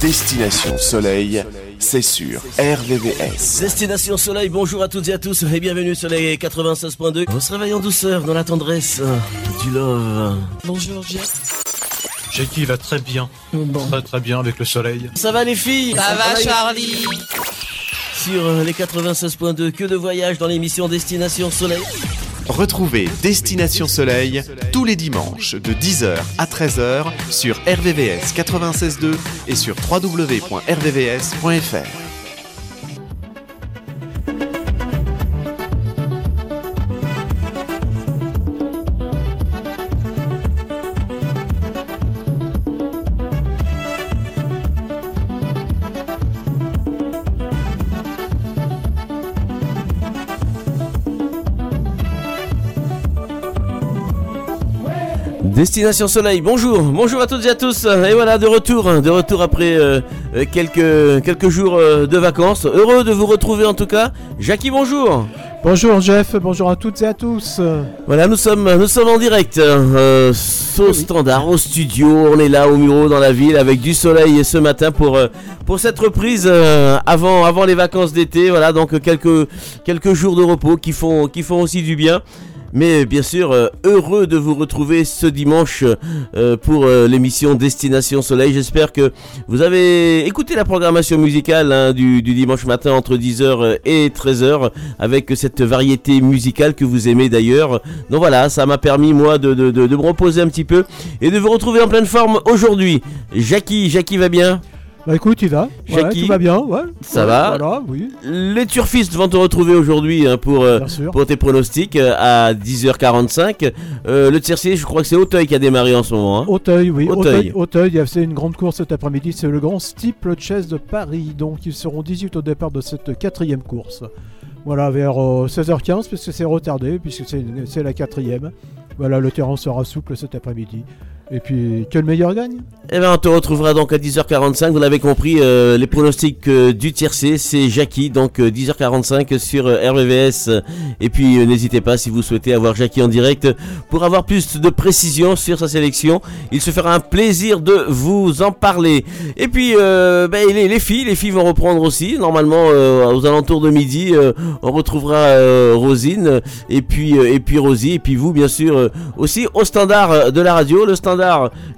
Destination Soleil, c'est sur RVVS. Destination Soleil, bonjour à toutes et à tous et bienvenue sur les 96.2. On se réveille en douceur dans la tendresse du love. Bonjour Jeff. Jackie va très bien. Très très bien avec le soleil. Ça va les filles? Ça va Charlie Sur les 96.2, que de voyage dans l'émission Destination Soleil. Retrouvez Destination Soleil tous les dimanches de 10h à 13h sur RVVS 96.2 et sur www.rvvs.fr. Destination Soleil, bonjour, bonjour à toutes et à tous. Et voilà, de retour, de retour après euh, quelques, quelques jours euh, de vacances. Heureux de vous retrouver en tout cas. Jackie, bonjour. Bonjour Jeff, bonjour à toutes et à tous. Voilà, nous sommes, nous sommes en direct euh, au standard, au studio. On est là au bureau dans la ville avec du soleil ce matin pour, pour cette reprise euh, avant, avant les vacances d'été. Voilà, donc quelques, quelques jours de repos qui font, qui font aussi du bien. Mais bien sûr, euh, heureux de vous retrouver ce dimanche euh, pour euh, l'émission Destination Soleil. J'espère que vous avez écouté la programmation musicale hein, du, dimanche matin entre 10h et 13h avec cette variété musicale que vous aimez d'ailleurs. Donc voilà, ça m'a permis moi de, de- de- de me reposer un petit peu et de vous retrouver en pleine forme aujourd'hui. Jackie, Jackie va bien? Bah écoute, il va. Ouais, Jackie. tout va bien, ouais. Ça Ouais, va Voilà, oui, Les turfistes vont te retrouver aujourd'hui hein, pour, euh, pour tes pronostics euh, à 10h45. Euh, le tiercé, je crois que c'est Auteuil qui a démarré en ce moment. hein. Auteuil, oui. Auteuil. Auteuil, Auteuil, c'est une grande course cet après-midi. C'est le grand Steeple Chess de Paris. Donc ils seront 18 au départ de cette quatrième course. Voilà, vers euh, 16h15, puisque c'est retardé, puisque c'est la quatrième. Voilà, le terrain sera souple cet après-midi. Et puis, que le meilleur gagne? Eh ben, on te retrouvera donc à 10h45. Vous l'avez compris, euh, les pronostics euh, du tiercé, c'est Jackie. Donc euh, 10h45 sur euh, RVVS. Et puis n'hésitez pas si vous souhaitez avoir Jackie en direct pour avoir plus de précision sur sa sélection. Il se fera un plaisir de vous en parler. Et puis ben, les, les filles, les filles vont reprendre aussi. Normalement, aux alentours de midi, on retrouvera Rosine et puis et puis Rosie et puis vous bien sûr aussi au standard de la radio. Le standard,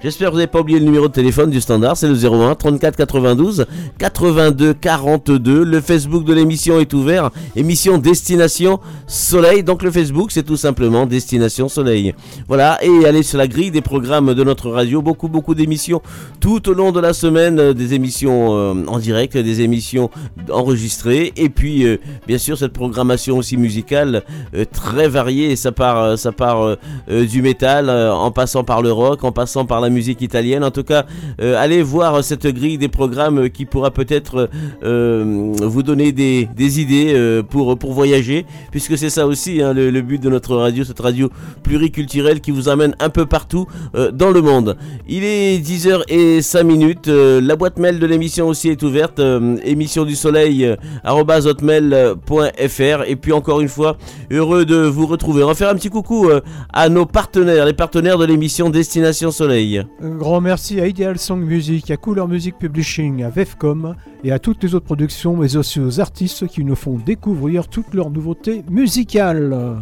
j'espère que vous n'avez pas oublié le numéro de téléphone du standard, c'est le 01 34 92 82 42. Le Facebook de l'émission est ouvert, émission Destination Soleil. Donc le Facebook, c'est tout simplement Destination Soleil. Voilà, et allez sur la grille des programmes de notre radio, beaucoup beaucoup d'émissions tout au long de la semaine, euh, des émissions euh, en direct, des émissions enregistrées, et puis euh, bien sûr cette programmation aussi musicale très variée. Ça part, du métal, en passant par le rock, passant par la musique italienne. En tout cas, euh, allez voir cette grille des programmes qui pourra peut-être euh, vous donner des, idées euh, pour, pour voyager, puisque c'est ça aussi hein, le, but de notre radio, cette radio pluriculturelle qui vous amène un peu partout dans le monde. Il est 10h05 minutes. la boîte mail de l'émission aussi est ouverte. émission du soleil hotmail.fr. Et puis encore une fois, heureux de vous retrouver. On va faire un petit coucou à nos partenaires, les partenaires de l'émission Destination Un grand merci à Ideal Song Music, à Couleur Music Publishing, à Vefcom et à toutes les autres productions, mais aussi aux artistes qui nous font découvrir toutes leurs nouveautés musicales.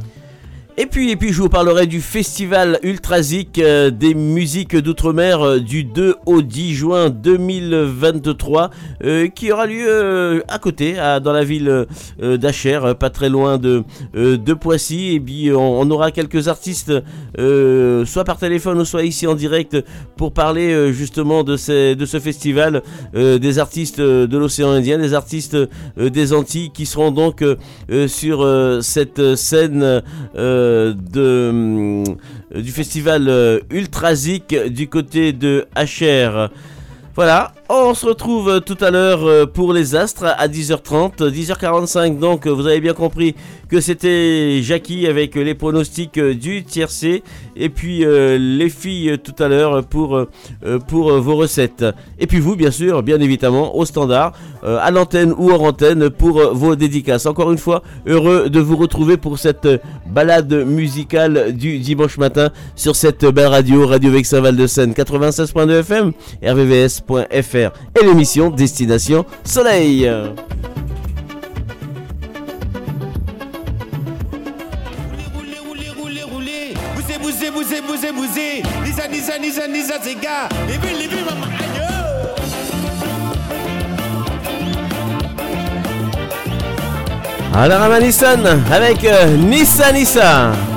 Et puis, et puis, je vous parlerai du festival Ultrasic euh, des musiques d'outre-mer euh, du 2 au 10 juin 2023, euh, qui aura lieu à côté, dans la ville d'Acher, euh, pas très loin de, de Poissy. Et puis, on, aura quelques artistes, soit par téléphone ou soit ici en direct, pour parler justement de, ce festival, des artistes de l'océan Indien, des artistes des Antilles, qui seront donc sur cette scène. Hum, du festival euh, Ultrasic du côté de HR. Voilà, on se retrouve euh, tout à l'heure euh, pour les astres à 10h30, 10h45 donc euh, vous avez bien compris que c'était Jackie avec les pronostics du tiercé et puis les filles tout à l'heure pour, vos recettes. Et puis vous bien sûr, bien évidemment au standard, à l'antenne ou hors antenne pour vos dédicaces. Encore une fois, heureux de vous retrouver pour cette balade musicale du dimanche matin sur cette belle radio, Radio Vexin Val de Seine 96.2 FM, rvvs.fr. et l'émission Destination Soleil. Alors Nissan avec euh, Nissa Nissa.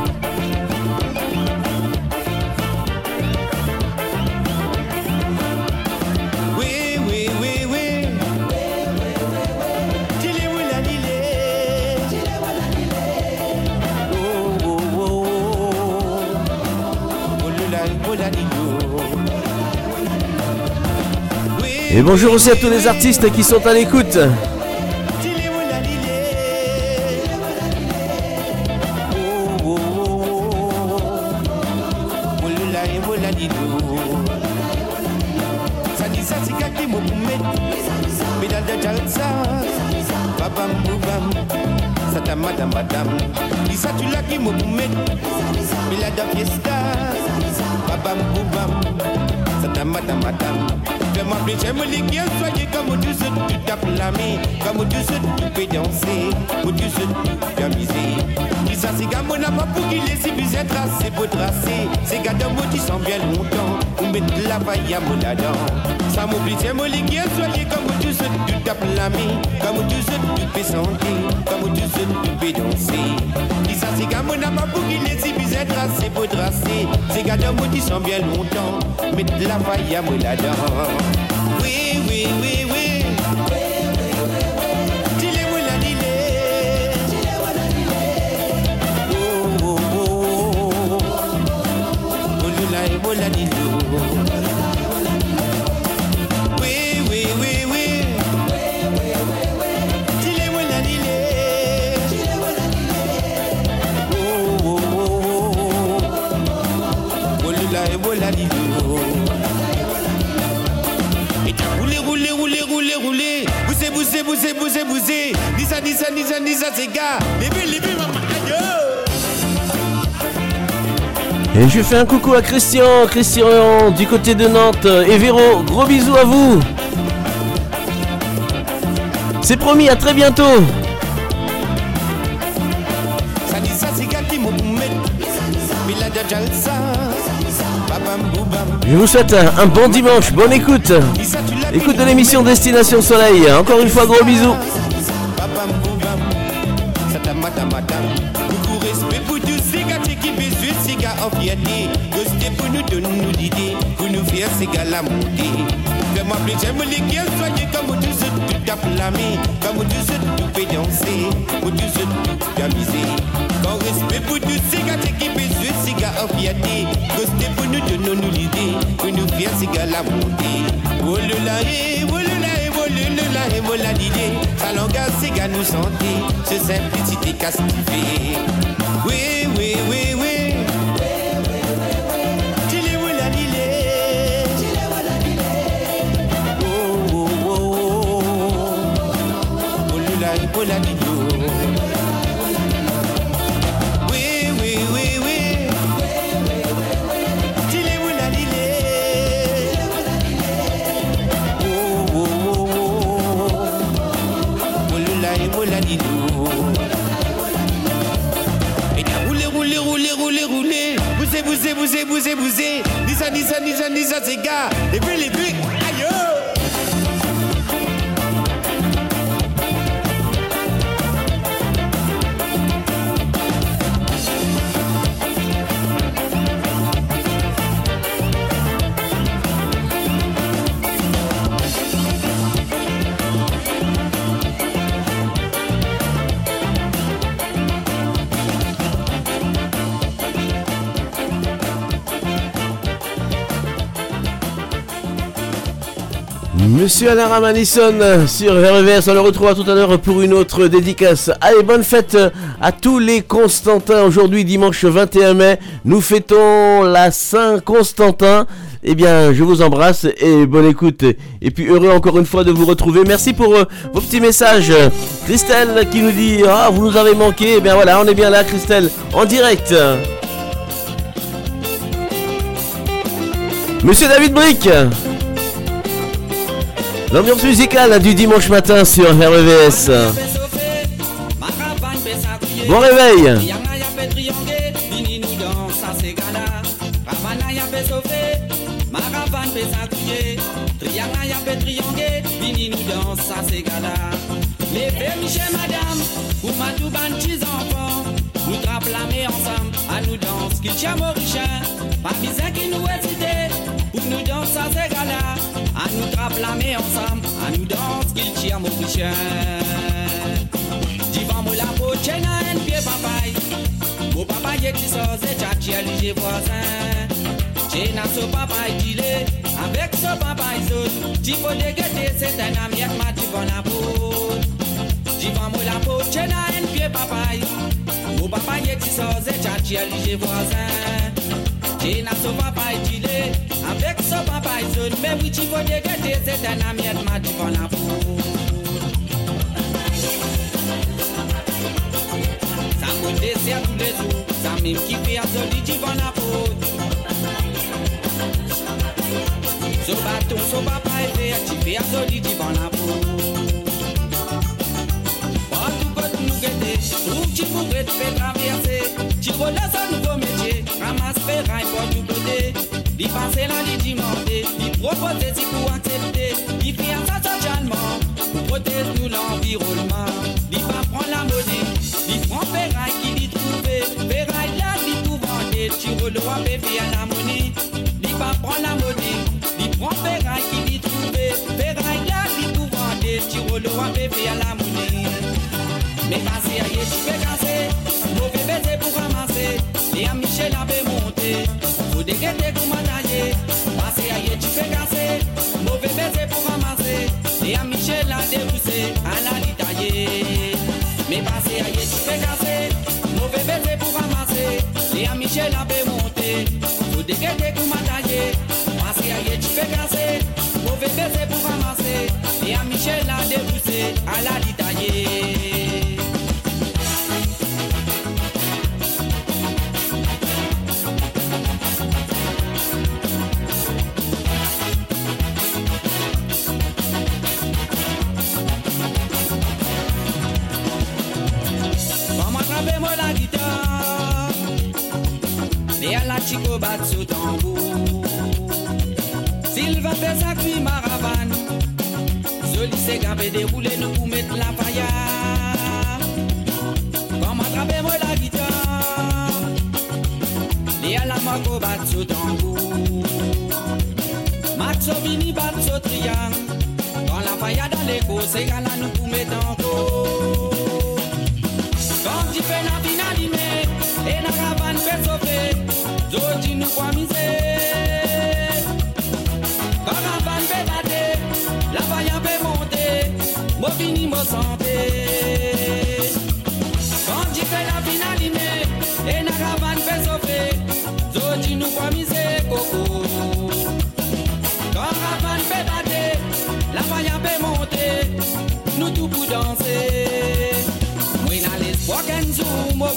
Et bonjour aussi à tous les artistes qui sont à l'écoute. Un à Christian, Christian du côté de Nantes. Et Véro, gros bisous à vous. C'est promis, à très bientôt. Je vous souhaite un bon dimanche, bonne écoute. Écoute de l'émission Destination Soleil. Encore une fois, gros bisous. podcast. Monsieur Alain Ramanisson sur RVS, on le retrouve tout à l'heure pour une autre dédicace. Allez, bonne fête à tous les Constantins. Aujourd'hui, dimanche 21 mai, nous fêtons la Saint-Constantin. Eh bien, je vous embrasse et bonne écoute. Et puis heureux encore une fois de vous retrouver. Merci pour euh, vos petits messages. Christelle qui nous dit Ah, vous nous avez manqué. Eh bien voilà, on est bien là, Christelle, en direct. Monsieur David Brick L'ambiance musicale du dimanche matin sur RVS. Bon réveil Maurichin. Divan moi la peau, tiens un pied papaye, mon papa y est qui sort, c'est tchatchi, j'ai voisin. Tiens ce papa il est, avec ce papa il saute, tu faut dégager, c'est un ami, ma divan la peau. Divan moi la peau, tiens un pied papaye, mon papa y est qui sort, c'est tchatchi, j'ai voisin. Tiens ce papa il est, avec ce papa il saute, mais oui tu faut dégager, c'est un ami, ma divan la peau. Ça me dessert tous les jours, ça même qui fait un joli divan la peau. So baton, so papa est fait, tu fais un joli divan la peau. Partout que nous guetter, trouve tu pourrais te faire traverser. Tu connais un nouveau métier, ramasse ferraille pour tout côté. D'y passer là, d'y demander, d'y proposer si pour accepter. D'y faire ça socialement, pour protéger tout l'environnement. D'y pas prendre la monnaie, d'y prendre ferraille qui d'y trouver. Ferraille là, d'y pour vendre, tu relois bébé à la monnaie. D'y pas prendre la monnaie, d'y prendre ferraille qui d'y trouver. Ferraille là, d'y pour vendre, tu relois bébé à la monnaie. Mais passer à tu fais casser, Et à Michel avait monté, faut dégainer pour m'anailler. Passer à tu fais casser, mauvais baiser pour ramasser. Et à Michel a déboussé, à la litailler. Mais passer à tu fais casser, mauvais baiser pour ramasser. Et à Michel avait monté, faut dégainer pour m'anailler. Passer à tu fais casser, mauvais baiser pour ramasser. Et à Michel a déboussé, à la litailler. Chico bat sous tambour Sylvain fait sa cuit maravane Joli s'est gabé déroulé nous pour mettre la paillade Comme attraper moi la guitare. Et à la maco bat sous tambour Max Ovini bat sous triangle. Quand la paillade dans l'écho c'est gars là nous pour mettre en cause quand tu fais la finale, et la caravane fait sauver,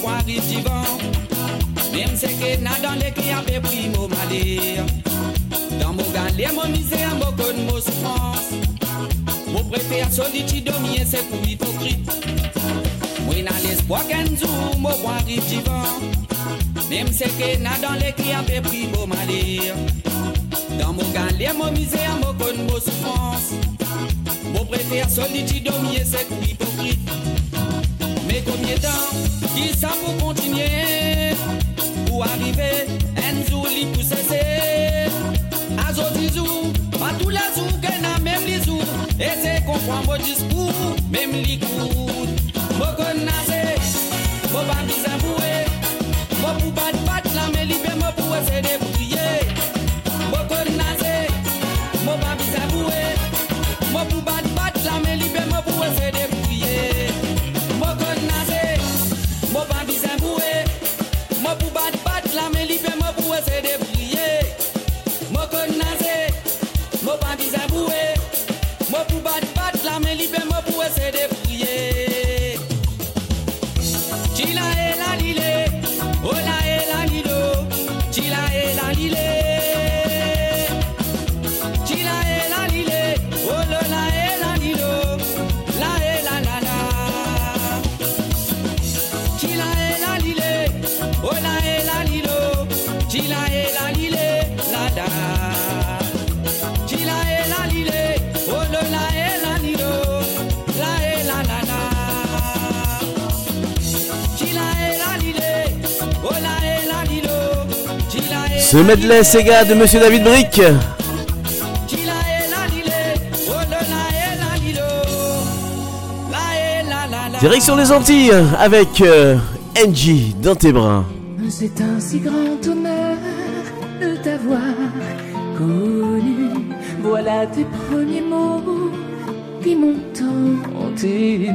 arrive divan Même c'est que n'a dans les qui a fait pris mon malheur Dans mon galère, mon misère, mon conne, mon souffrance. Mon préfère solitude dormir c'est pour hypocrite Moi n'a l'espoir qu'un jour voir arrive divan Même c'est que n'a dans les qui a fait pris mon malheur Dans mon galère, mon misère, mon conne, mon souffrance. Mon préfère solitude dormir c'est pour hypocrite de temps qui ça pour continuer. Pour arriver jour li pour cesser. Autres jours, pas tous les jours qu'elle a même les jours. Et c'est qu'on prend mon discours, même les coups. Moi connaissez, moi pas boué Moi pour battre battre la mais libé moi pour essayer de Ce medley Sega de Monsieur David Brick. Direction les Antilles avec euh, NG dans tes bras. C'est un si grand honneur de t'avoir connu. Voilà tes premiers mots qui m'ont tant ému.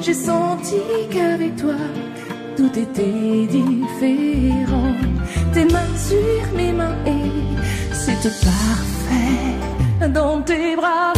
J'ai senti qu'avec toi tout était différent. Tes mains sur mes mains et c'était parfait dans tes bras.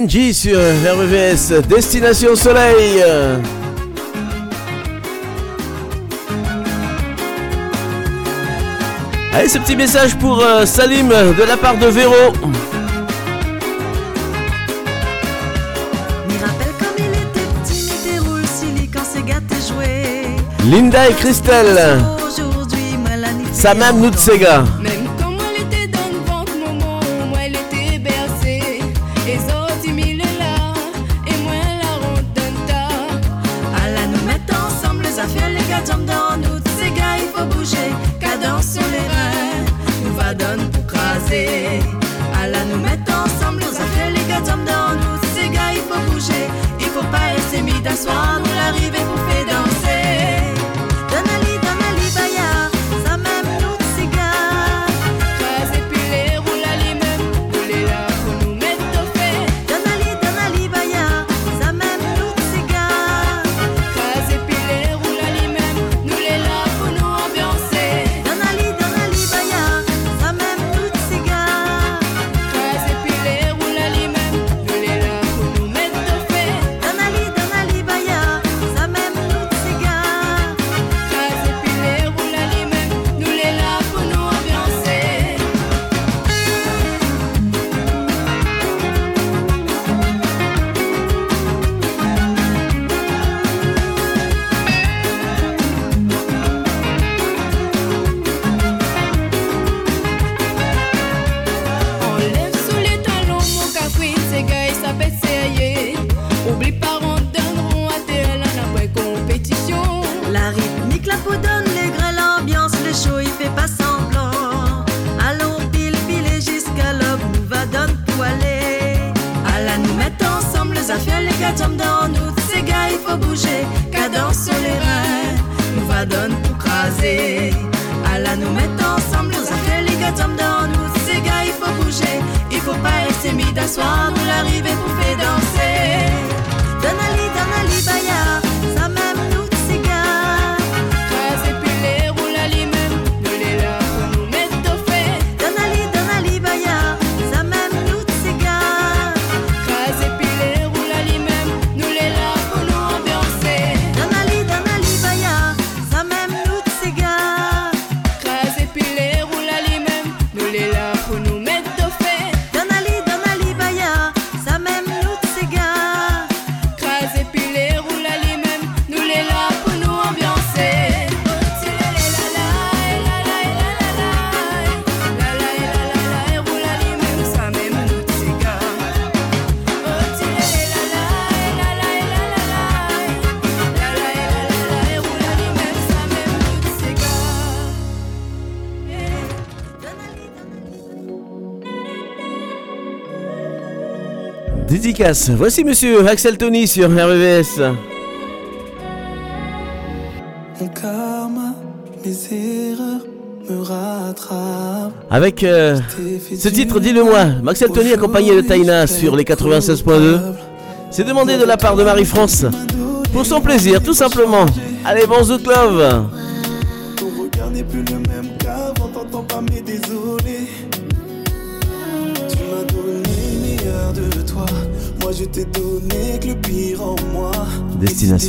NG sur RVS Destination Soleil. Allez, ce petit message pour euh, Salim de la part de Véro. Linda et Christelle. Samam Nutsega. Voici monsieur Axel Tony sur RVS. Avec euh, ce titre, dis-le-moi, Maxel Tony accompagné de Taina sur les 96.2. C'est demandé de la part de Marie-France pour son plaisir, tout simplement. Allez, bon Zouk Love!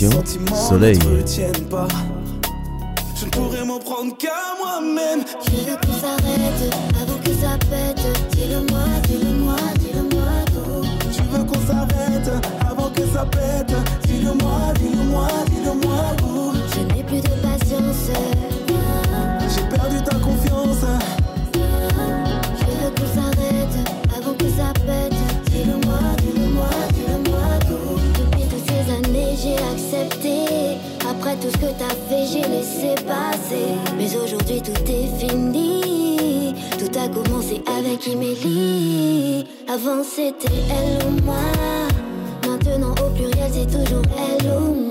Sensation, soleil. Pas. Je ne pourrais m'en prendre qu'à moi-même. Je veux qu'on s'arrête avant que ça pète. Dis-le-moi, dis-le-moi, dis-le-moi. Tu veux qu'on s'arrête avant que ça pète. tout ce que t'as fait, j'ai laissé passer. Mais aujourd'hui, tout est fini. Tout a commencé avec Imélie. Avant, c'était elle ou moi. Maintenant, au pluriel, c'est toujours elle ou moi.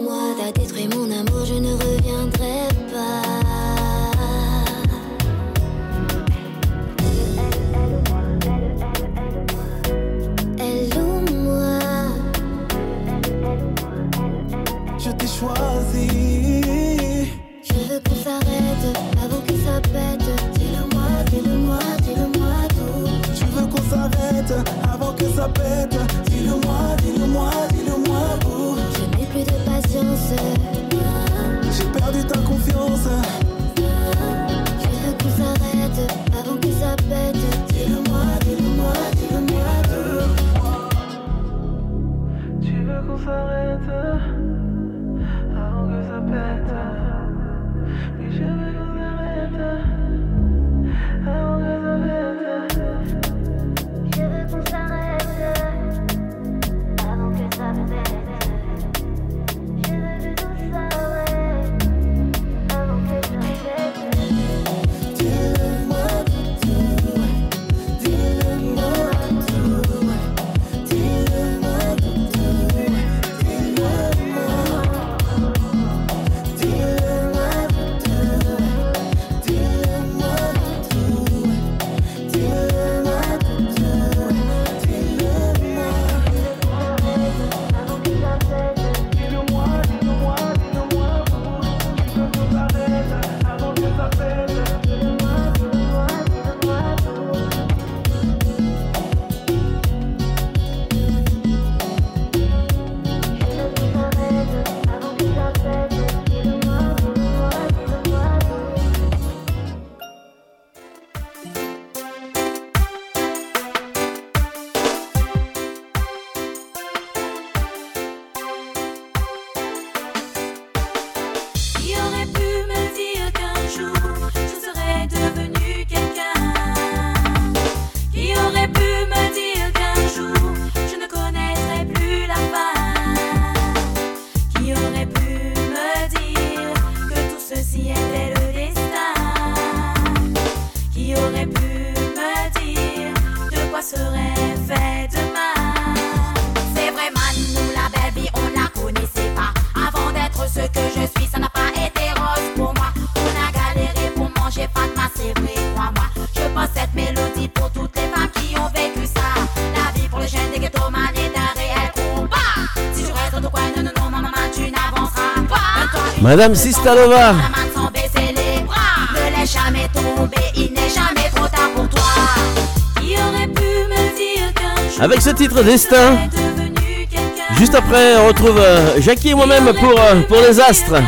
Madame Sistalova. Ne laisse jamais tomber, il n'est jamais trop tard pour toi. Qui aurait pu me dire qu'un Avec ce titre Destin. Juste après, on retrouve euh, Jackie et moi-même pour, euh, pour les astres.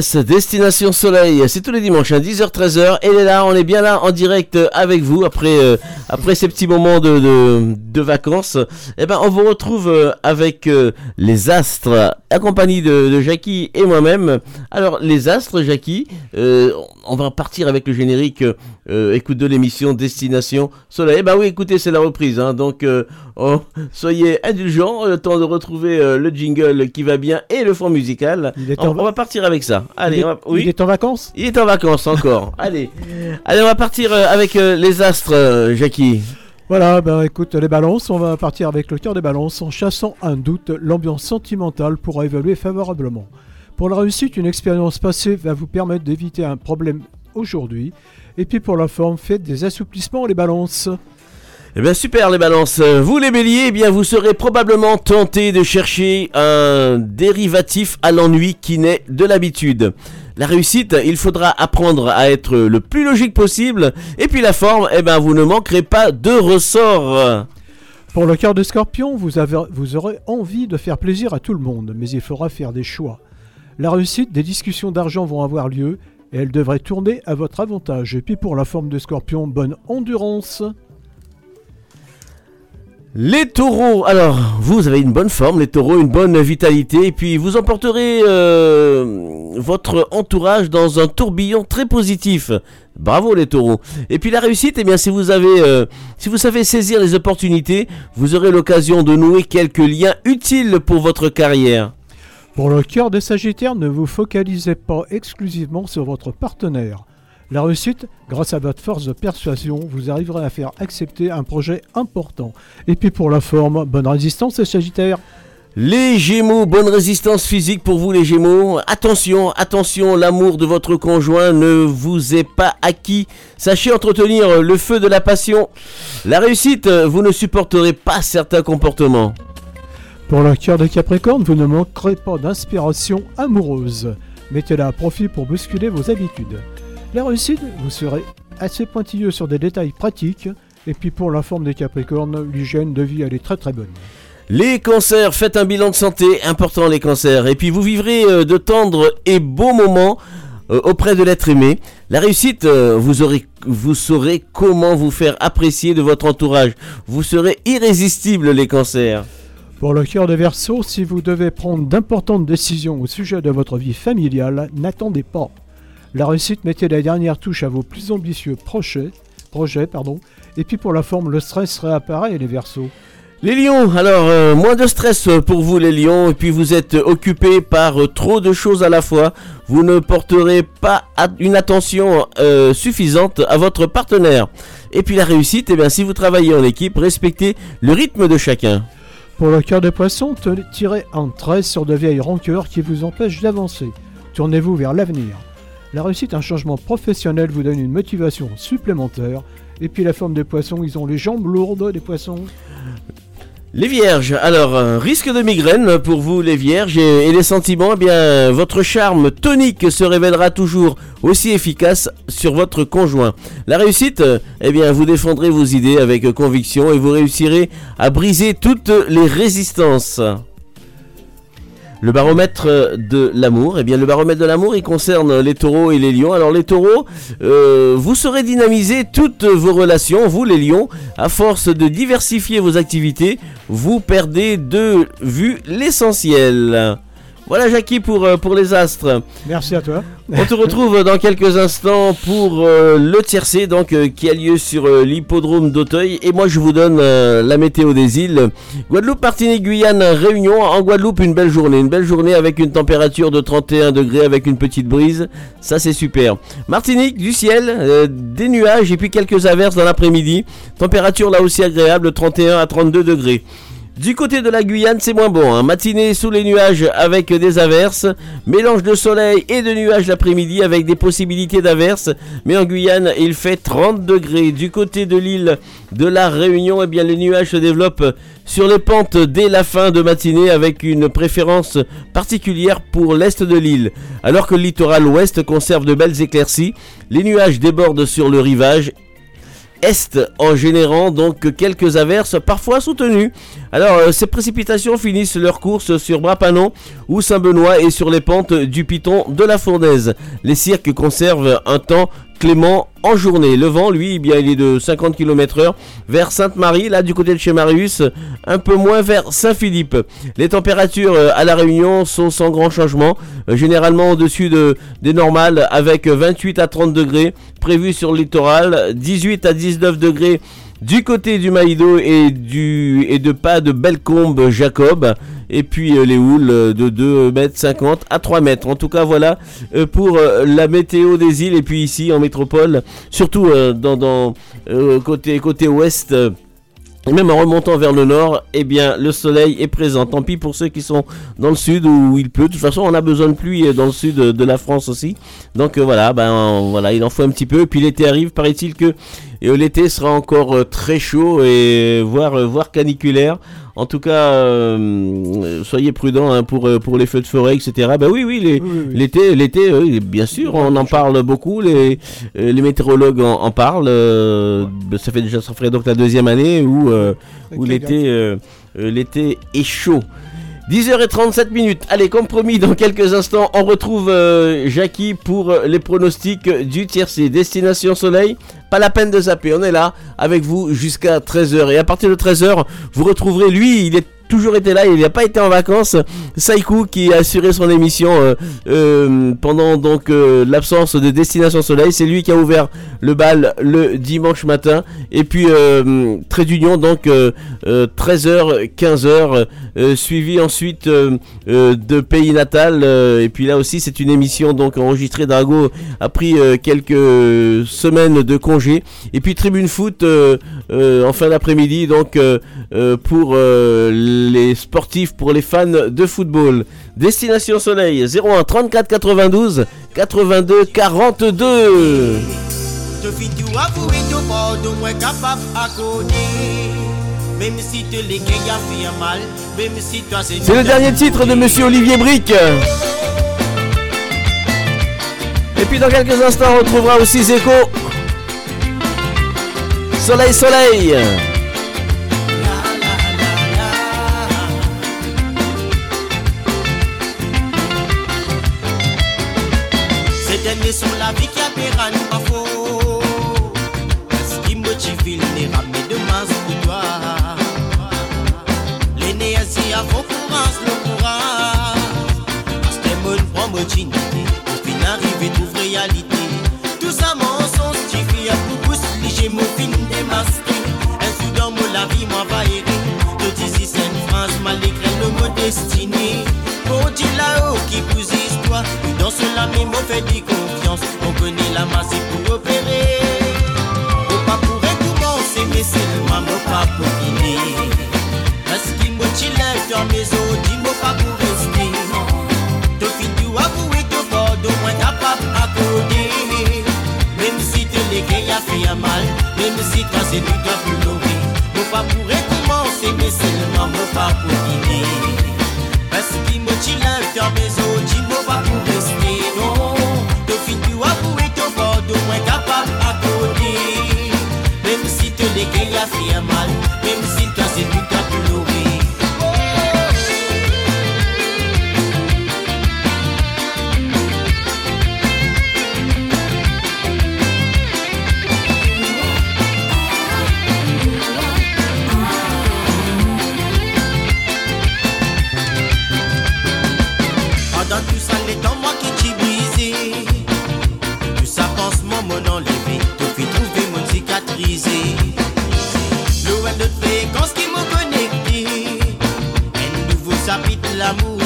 Destination Soleil, c'est tous les dimanches à 10h-13h. Elle est là, on est bien là en direct avec vous après, euh, après ces petits moments de, de vacances. Eh ben, on vous retrouve euh, avec euh, les astres, accompagnés de, de Jackie et moi-même. Alors, les astres, Jackie, euh, on va partir avec le générique écoute de l'émission Destination Soleil. Eh ben oui, écoutez, c'est la reprise, hein, donc oh, soyez indulgents, le temps de retrouver le jingle qui va bien et le fond musical. on, va- on va partir avec ça. Allez, il, est, on va- oui. il est en vacances? Il est en vacances encore. Allez, allez, on va partir avec les astres, Jackie. Voilà, ben écoute, les balances, on va partir avec le cœur des balances en chassant un doute, l'ambiance sentimentale pourra évaluer favorablement. Pour la réussite, une expérience passée va vous permettre d'éviter un problème aujourd'hui. Et puis pour la forme, faites des assouplissements les balances. Eh bien super les balances. Vous les béliers, eh bien vous serez probablement tentés de chercher un dérivatif à l'ennui qui naît de l'habitude. La réussite, il faudra apprendre à être le plus logique possible. Et puis la forme, eh ben vous ne manquerez pas de ressorts. Pour le cœur de scorpion, vous, avez, vous aurez envie de faire plaisir à tout le monde, mais il faudra faire des choix. La réussite, des discussions d'argent vont avoir lieu et elles devraient tourner à votre avantage. Et puis pour la forme de scorpion, bonne endurance. Les taureaux, alors vous avez une bonne forme, les taureaux, une bonne vitalité, et puis vous emporterez euh, votre entourage dans un tourbillon très positif. Bravo les taureaux. Et puis la réussite, eh bien si vous avez, euh, si vous savez saisir les opportunités, vous aurez l'occasion de nouer quelques liens utiles pour votre carrière. Pour le cœur des sagittaires, ne vous focalisez pas exclusivement sur votre partenaire. La réussite, grâce à votre force de persuasion, vous arriverez à faire accepter un projet important. Et puis pour la forme, bonne résistance les sagittaires. Les Gémeaux, bonne résistance physique pour vous les Gémeaux. Attention, attention, l'amour de votre conjoint ne vous est pas acquis. Sachez entretenir le feu de la passion. La réussite, vous ne supporterez pas certains comportements. Pour le cœur de Capricorne, vous ne manquerez pas d'inspiration amoureuse. Mettez-la à profit pour bousculer vos habitudes. La réussite, vous serez assez pointilleux sur des détails pratiques. Et puis pour la forme des Capricornes, l'hygiène de vie, elle est très très bonne. Les cancers, faites un bilan de santé, important les cancers. Et puis vous vivrez euh, de tendres et beaux moments euh, auprès de l'être aimé. La réussite, euh, vous, aurez, vous saurez comment vous faire apprécier de votre entourage. Vous serez irrésistibles les cancers. Pour le cœur de Verseau, si vous devez prendre d'importantes décisions au sujet de votre vie familiale, n'attendez pas. La réussite, mettez la dernière touche à vos plus ambitieux projets, projets pardon. Et puis pour la forme, le stress réapparaît les Verseaux. Les lions, alors euh, moins de stress pour vous les lions, et puis vous êtes occupés par euh, trop de choses à la fois, vous ne porterez pas une attention euh, suffisante à votre partenaire. Et puis la réussite, eh bien si vous travaillez en équipe, respectez le rythme de chacun. Pour le cœur des poissons, tirez un trait sur de vieilles rancœurs qui vous empêchent d'avancer. Tournez-vous vers l'avenir. La réussite, un changement professionnel vous donne une motivation supplémentaire. Et puis la forme des poissons, ils ont les jambes lourdes des poissons. Les vierges, alors euh, risque de migraine pour vous les vierges et, les sentiments, eh bien votre charme tonique se révélera toujours aussi efficace sur votre conjoint. La réussite, eh bien vous défendrez vos idées avec conviction et vous réussirez à briser toutes les résistances. Le baromètre euh, de l'amour, eh bien le baromètre de l'amour, il concerne les taureaux et les lions. Alors les taureaux, euh, vous saurez dynamiser toutes vos relations, vous les lions, à force de diversifier vos activités, vous perdez de vue l'essentiel. Voilà Jackie pour, euh, pour les astres. Merci à toi. On te retrouve dans quelques instants pour euh, le tiercé donc euh, qui a lieu sur euh, l'hippodrome d'Auteuil et moi je vous donne la météo des îles. Guadeloupe, Martinique, Guyane, Réunion. En Guadeloupe, une belle journée, une belle journée avec une température de 31 degrés avec une petite brise. Ça c'est super. Martinique, du ciel, des nuages et puis quelques averses dans l'après-midi. Température là aussi agréable, 31 à 32 degrés. Du côté de la Guyane, c'est moins bon. Hein. Matinée sous les nuages avec des averses. Mélange de soleil et de nuages l'après-midi avec des possibilités d'averses. Mais en Guyane, il fait 30 degrés. Du côté de l'île de la Réunion, eh bien, les nuages se développent sur les pentes dès la fin de matinée avec une préférence particulière pour l'est de l'île. Alors que le littoral ouest conserve de belles éclaircies, les nuages débordent sur le rivage est en générant donc quelques averses parfois soutenues. Alors euh, ces précipitations finissent leur course sur Brapanon ou Saint-Benoît et sur les pentes du Piton de la Fournaise. Les cirques conservent un temps clément en journée. Le vent, lui, eh bien, il est de 50 km heure vers Sainte-Marie, là du côté de chez Marius, un peu moins vers Saint-Philippe. Les températures euh, à la Réunion sont sans grand changement, euh, généralement au-dessus de, des normales avec 28 à 30 degrés prévus sur le littoral, 18 à 19 degrés du côté du Maïdo et, du, et de pas de Bellecombe Jacob. Et puis euh, les houles euh, de 2 mètres 50 à 3 mètres. En tout cas, voilà euh, pour la météo des îles. Et puis ici en métropole, surtout dans, côté, côté ouest. et même en remontant vers le nord, eh bien, le soleil est présent. Tant pis pour ceux qui sont dans le sud où il pleut. De toute façon, on a besoin de pluie dans le sud de la France aussi. Donc voilà, ben voilà, il en faut un petit peu. Et puis l'été arrive, paraît-il que euh, l'été sera encore euh, très chaud et voire euh, voire caniculaire. En tout cas, euh, soyez prudents hein, pour euh, pour les feux de forêt, etc. Ben oui, oui, les- l'été, l'été, euh, bien sûr, on en parle beaucoup. Les euh, les météorologues en, en parlent. euh, ben, ça fait déjà, ça ferait donc la deuxième année où euh, où l'été euh, euh, l'été est chaud. 10h37 minutes. Allez, comme promis, dans quelques instants, on retrouve euh, Jackie pour euh, les pronostics du tiercé. Destination Soleil, pas la peine de zapper, on est là avec vous jusqu'à 13h. Et à partir de 13h, vous retrouverez lui, il est toujours été là, il n'a pas été en vacances. Saikou qui a assuré son émission euh, euh, pendant donc euh, l'absence de Destination Soleil. C'est lui qui a ouvert le bal le dimanche matin. Et puis Trait d'Union donc euh, 13h, 15h, euh, suivi ensuite de Pays Natal. et puis là aussi c'est une émission donc enregistrée. Drago a pris quelques semaines de congé. Et puis Tribune Foot en fin d'après-midi donc pour les sportifs, pour les fans de football. Destination Soleil 01 34 92 82 42. Je finis tout avouer tout bord de moi capable à côté. Même si te les gars fait un mal, même si toi c'est C'est le dernier titre de Monsieur Olivier Brick. Et puis dans quelques instants, on retrouvera aussi Zeko. Soleil, soleil. Cela même on fait des confiance. On connaît la masse pour opérer. Au pas pourrait commencer, mais c'est le maman pas pour guider. Est-ce qu'il me chille dans mes eaux, dis-moi pas pour rester. Te fit du avouer de bord, au moins t'as pas coder. Même si te gars a fait un mal, même si toi c'est du doigt pleurer. Mon pas pourrait commencer, mais c'est le maman pas pour guider. Est-ce qu'il me chille dans mes eaux, te les gars a fait un mal, même si toi c'est du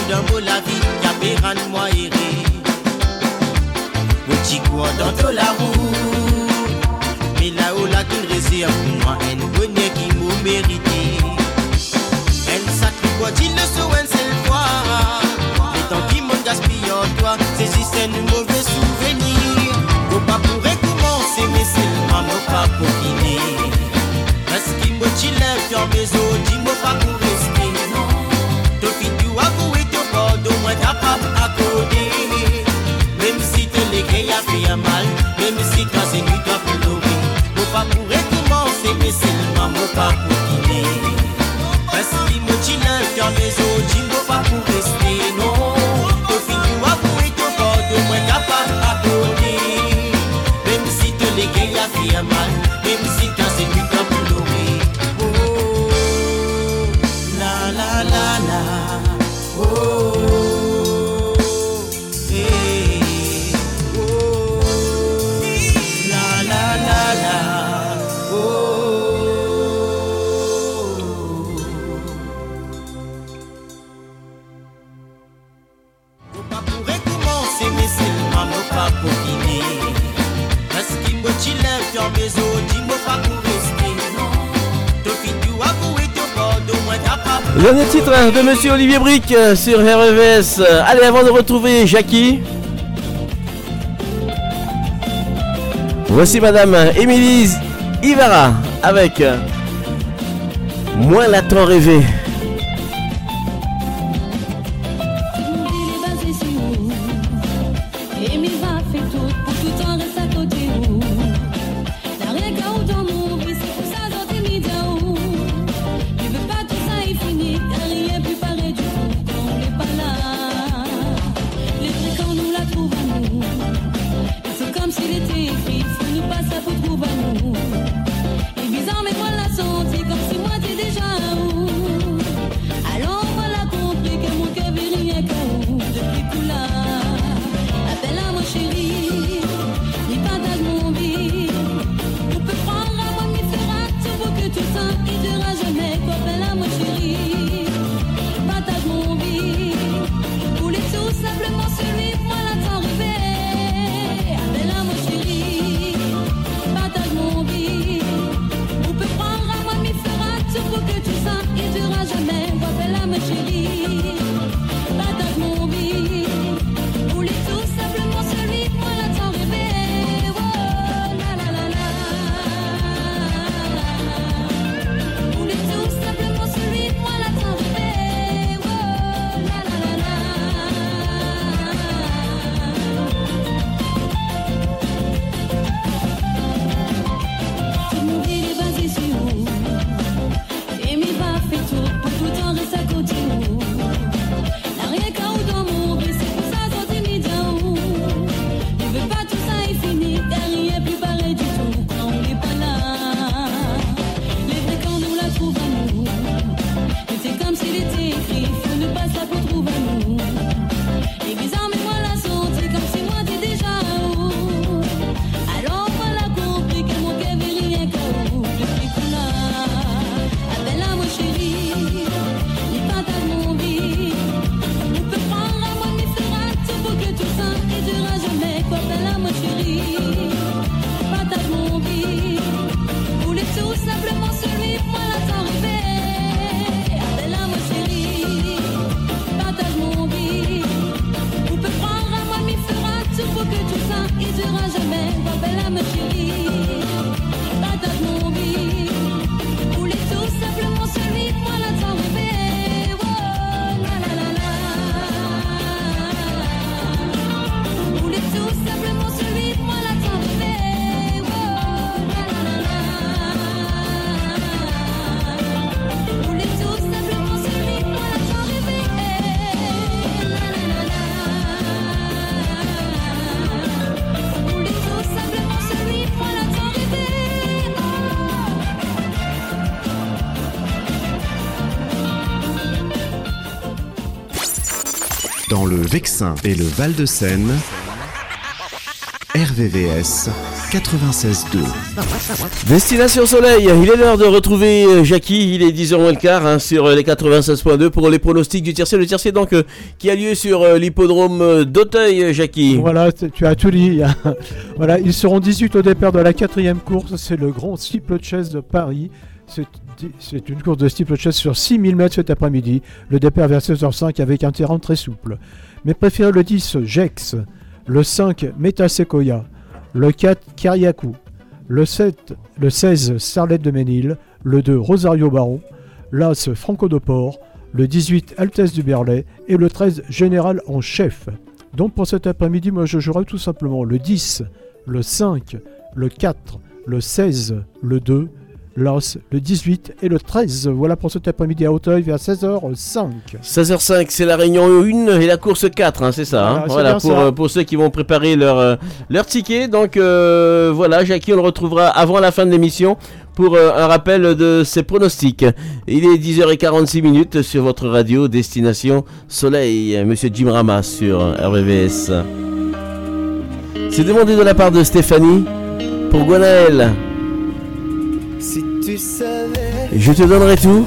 dans mon la vie. Y'a béran moi. Mon petit quoi dans toute la roue. Mais là qu'il réserve pour moi. Un bonheur qui m'a mérité. Un sacré quoi, dit le seul fois. Les temps qui m'ont gaspillé en toi, c'est juste un mauvais souvenir. Faut pas pourrait commencer, mais c'est le maman pas pour guider. Est-ce qu'il me dans mes eaux, dis-moi pas pour Monsieur Olivier Brick euh, sur RVS. Allez, avant de retrouver Jackie. Voici Madame Émilie Ivara avec euh, Moins la temps. Vexin et le Val-de-Seine, RVVS 96.2. Destination Soleil, il est l'heure de retrouver euh, Jackie, il est 10h moins le quart hein, sur euh, les 96.2 pour les pronostics du tiercé. Le tiercé donc euh, qui a lieu sur euh, l'hippodrome d'Auteuil, Jackie. Voilà, tu as tout dit. a- voilà, ils seront 18 au départ de la quatrième course. C'est le grand steeplechase de Paris. C'est une course de steeplechase sur 6000 mètres cet après-midi. Le départ vers 16h05 avec un terrain très souple. Mais préférez le 10 Jex, le 5 Metasequoia, le 4 Kariakou, le 7, le 16 Starlet de Ménil, le 2 Rosario Baron, l'As Franco de Port, le 18 Altesse du Berlay. Et le 13 Général en chef. Donc pour cet après-midi, moi je jouerai tout simplement le 10, le 5, le 4, le 16, le 2, l'As, le 18 et le 13. Voilà pour cet après-midi à Hauteuil vers 16h05. 16h05, c'est la réunion 1 et la course 4, hein, c'est ça. hein. Voilà, pour, ça. euh, pour ceux qui vont préparer leur, euh, leur ticket. Donc euh, voilà, Jackie, on le retrouvera avant la fin de l'émission pour un rappel de ses pronostics. Il est 10h46 minutes sur votre radio Destination Soleil. Monsieur Jim Rama sur RVVS. C'est demandé de la part de Stéphanie pour Gwenaël. Je te donnerai tout.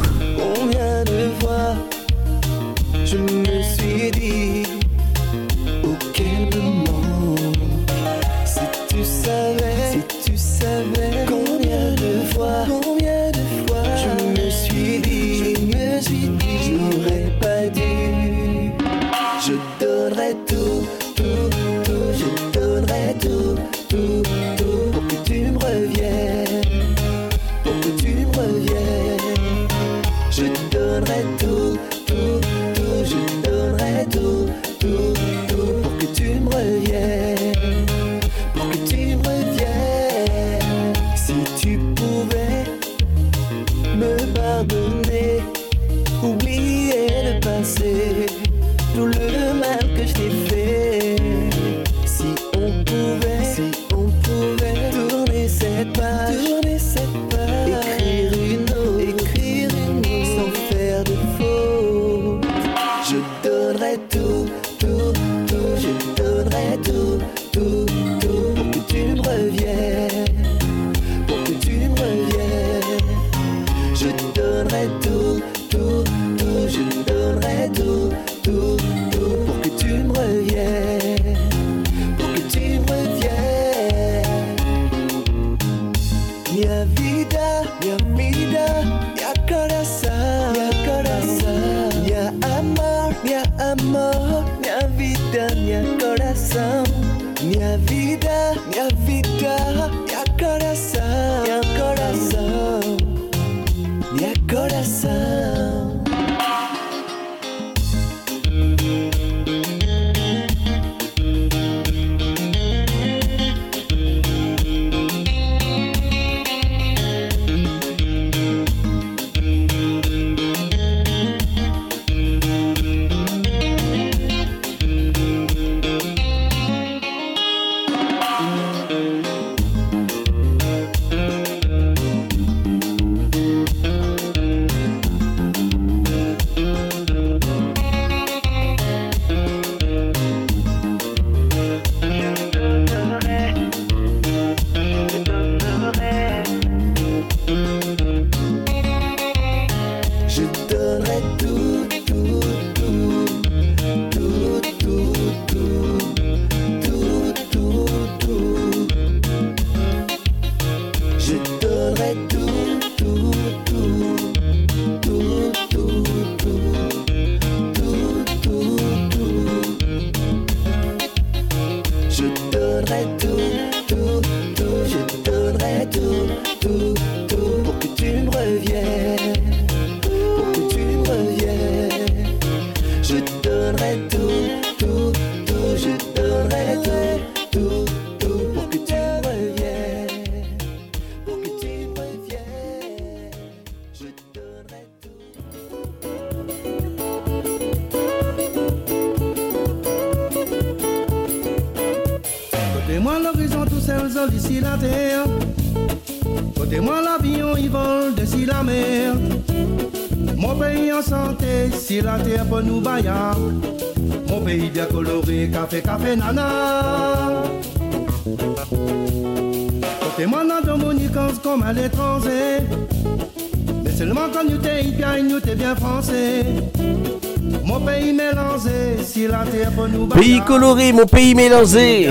Coloré, mon pays mélangé.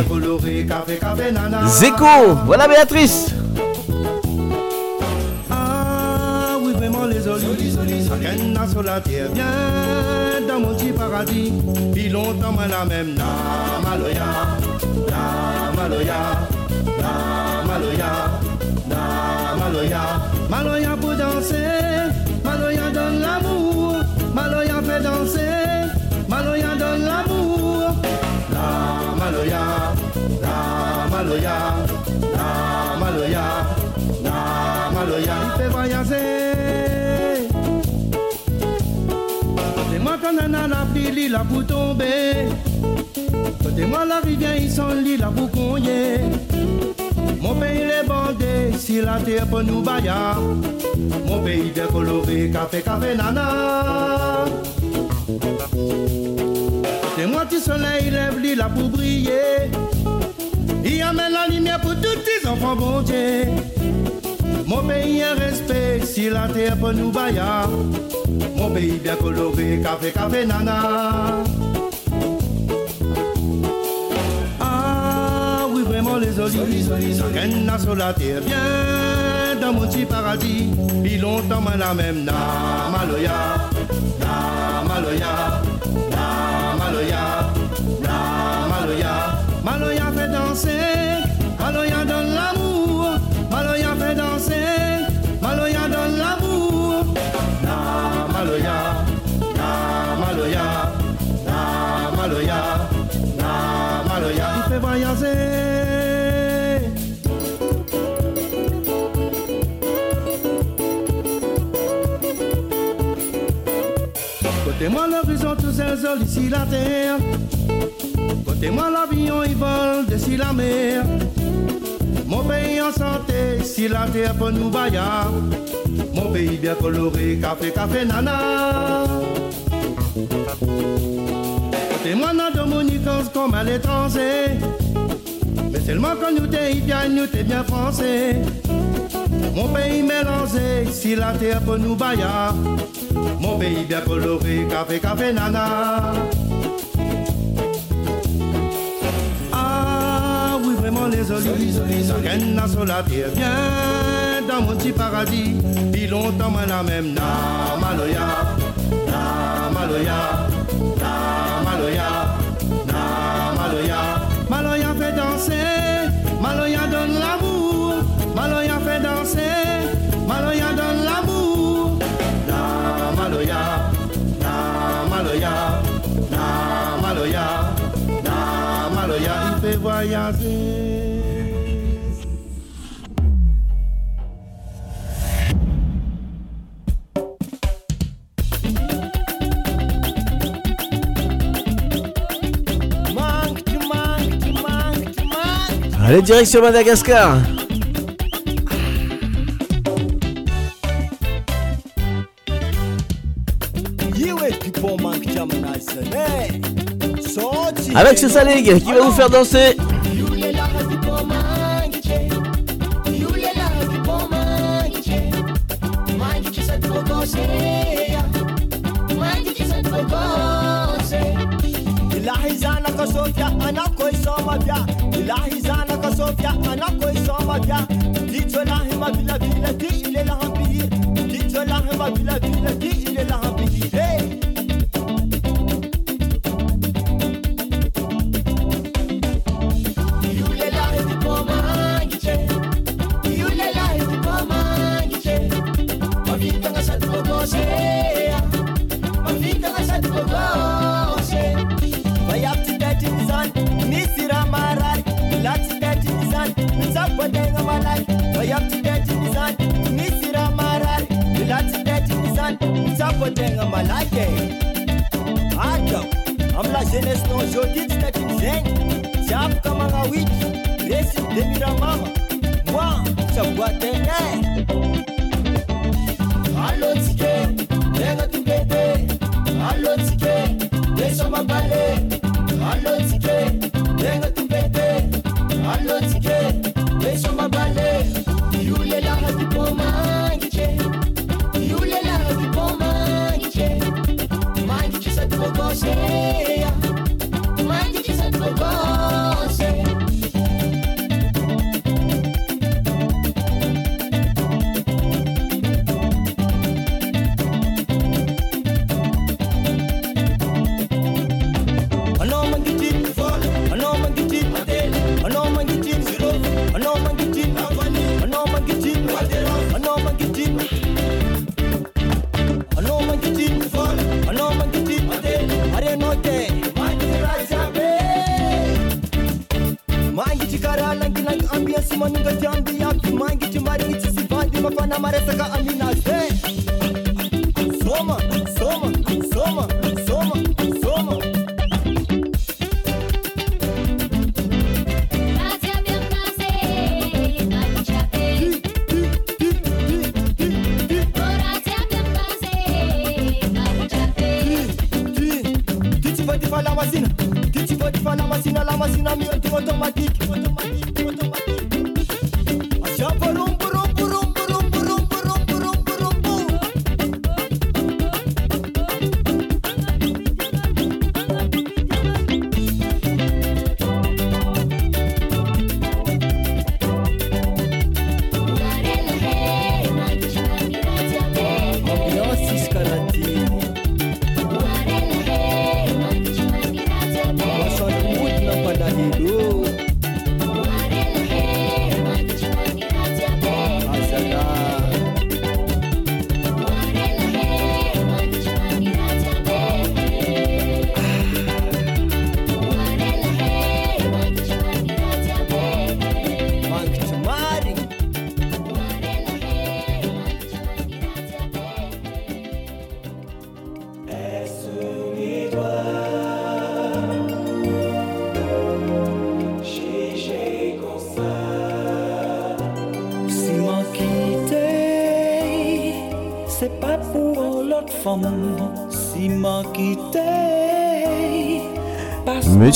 Zéco, voilà Béatrice. Pour tomber. Côté-moi la rivière, il s'en lit là pour cogner. Mon pays les bandés, si la terre pour nous baya. Mon pays bien coloré, café, café, nana. C'est moi qui soleil lève là pour briller. Il amène la lumière pour tous les enfants bon. Mon pays un respect, si la terre pour nous baya. Mon pays bien coloré, café, café, nana. Ah oui, vraiment les olives, a sur la terre, bien dans mon petit paradis. Puis longtemps, la même, na maloya, na maloya, l'horizon tous ces ici la terre. Côté moi l'avion il vole d'ici la mer. Mon pays en santé, si la terre pour nous baya. Mon pays bien coloré, café, café, nana. Côté moi dans Dominicans comme à l'étranger. Mais seulement quand nous t'es bien, nous t'es bien français. Mon pays mélangé, si la terre pour nous baya. Pays bien coloré, café, café, nana. Ah oui, vraiment les olives, chacun a sur la terre, bien dans mon petit paradis. Puis longtemps, moi la même, na maloya, na maloya, Allez, direction Madagascar. Avec ce Salig qui va vous faire danser. Lahizana ka sofya ana koi soma bya Lahizana ka sofya ana koi soma bya di chola hima bila bila di ile laha pir di chola hima bila bila di ile laha malay bayamtsidetrizany misy raha marary. Milatsidetrizany mitsapotegna malaky e. Atao amila genese nonjody tsy takin'izegny tsy afaka magnaoity resy de miramama. Moi saboategna e. Alôtsike tegna tokete alôtsike desomabale alôtsike tegna tokete alôtsike você.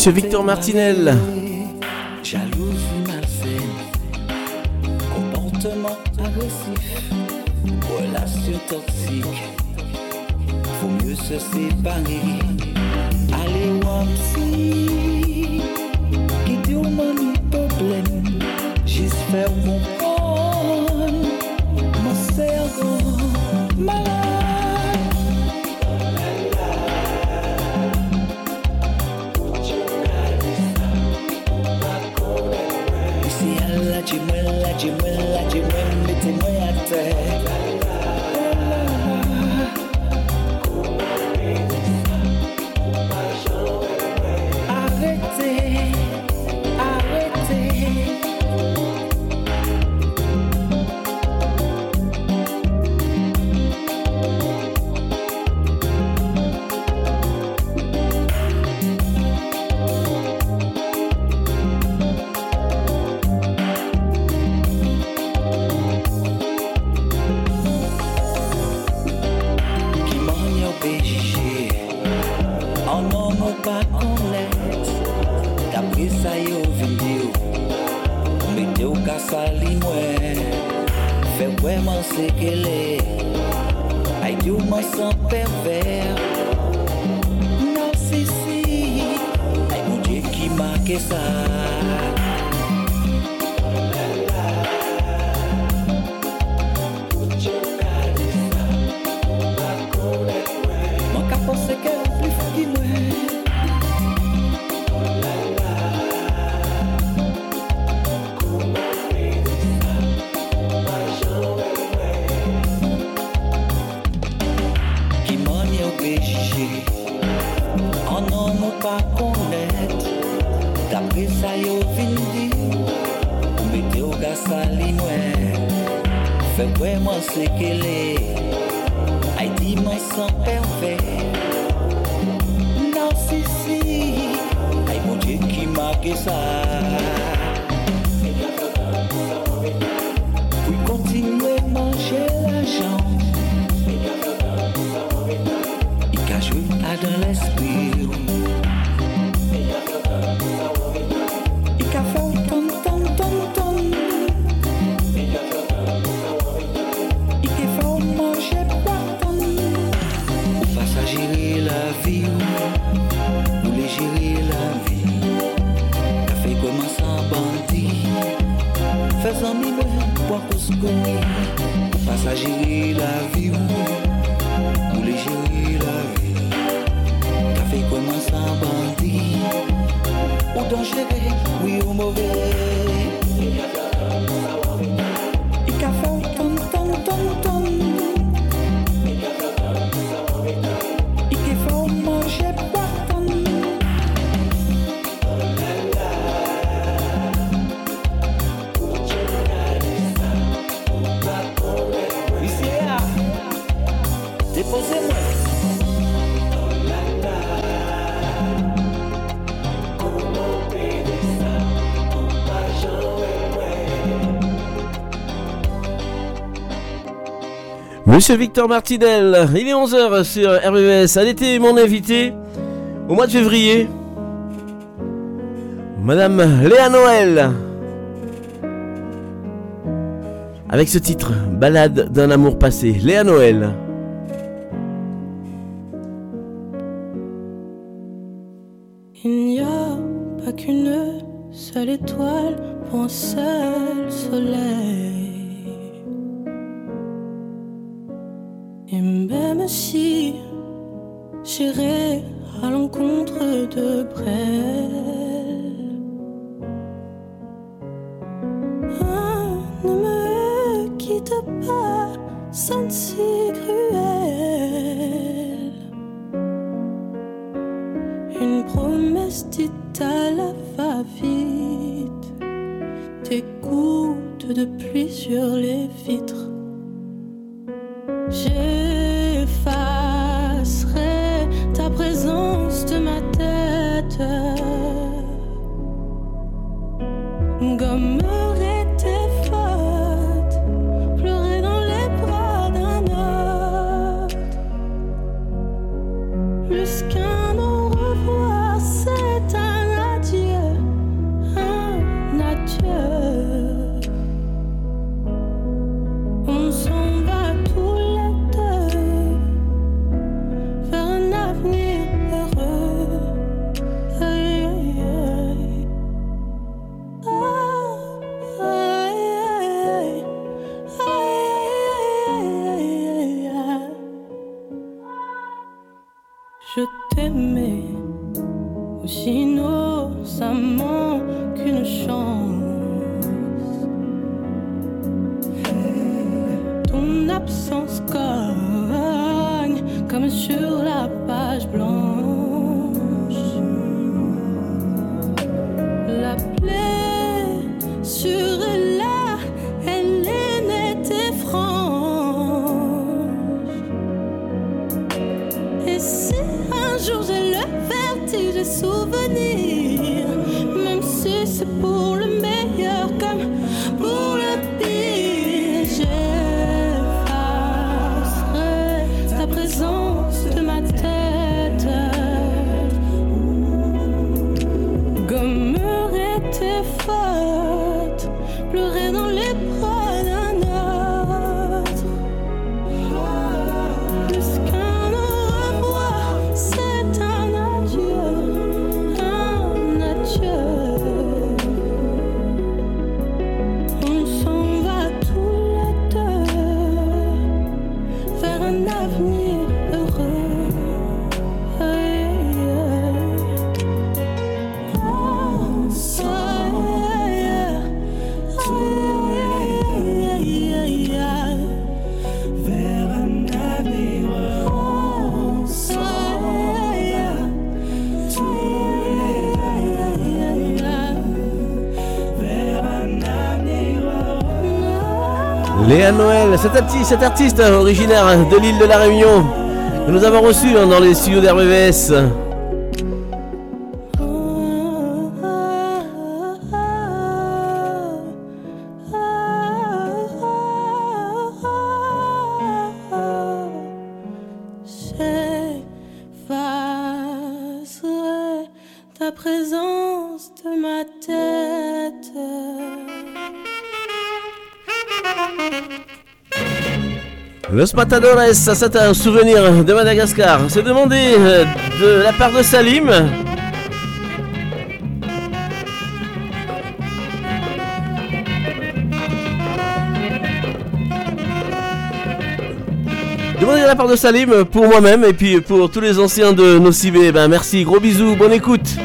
Monsieur Victor Martinel. Monsieur Victor Martinel, il est 11h sur RBS. Elle était mon invité au mois de février. Madame Léa Noël. Avec ce titre, Balade d'un amour passé. Léa Noël. Léa Noël, cet artiste, originaire de l'île de la Réunion, que nous avons reçu dans les studios d'RVVS. Los ça c'est un souvenir de Madagascar. C'est demandé euh, de la part de Salim. Demandez de la part de Salim pour moi-même et puis pour tous les anciens de Nocibé. Eh ben merci, gros bisous, bonne écoute.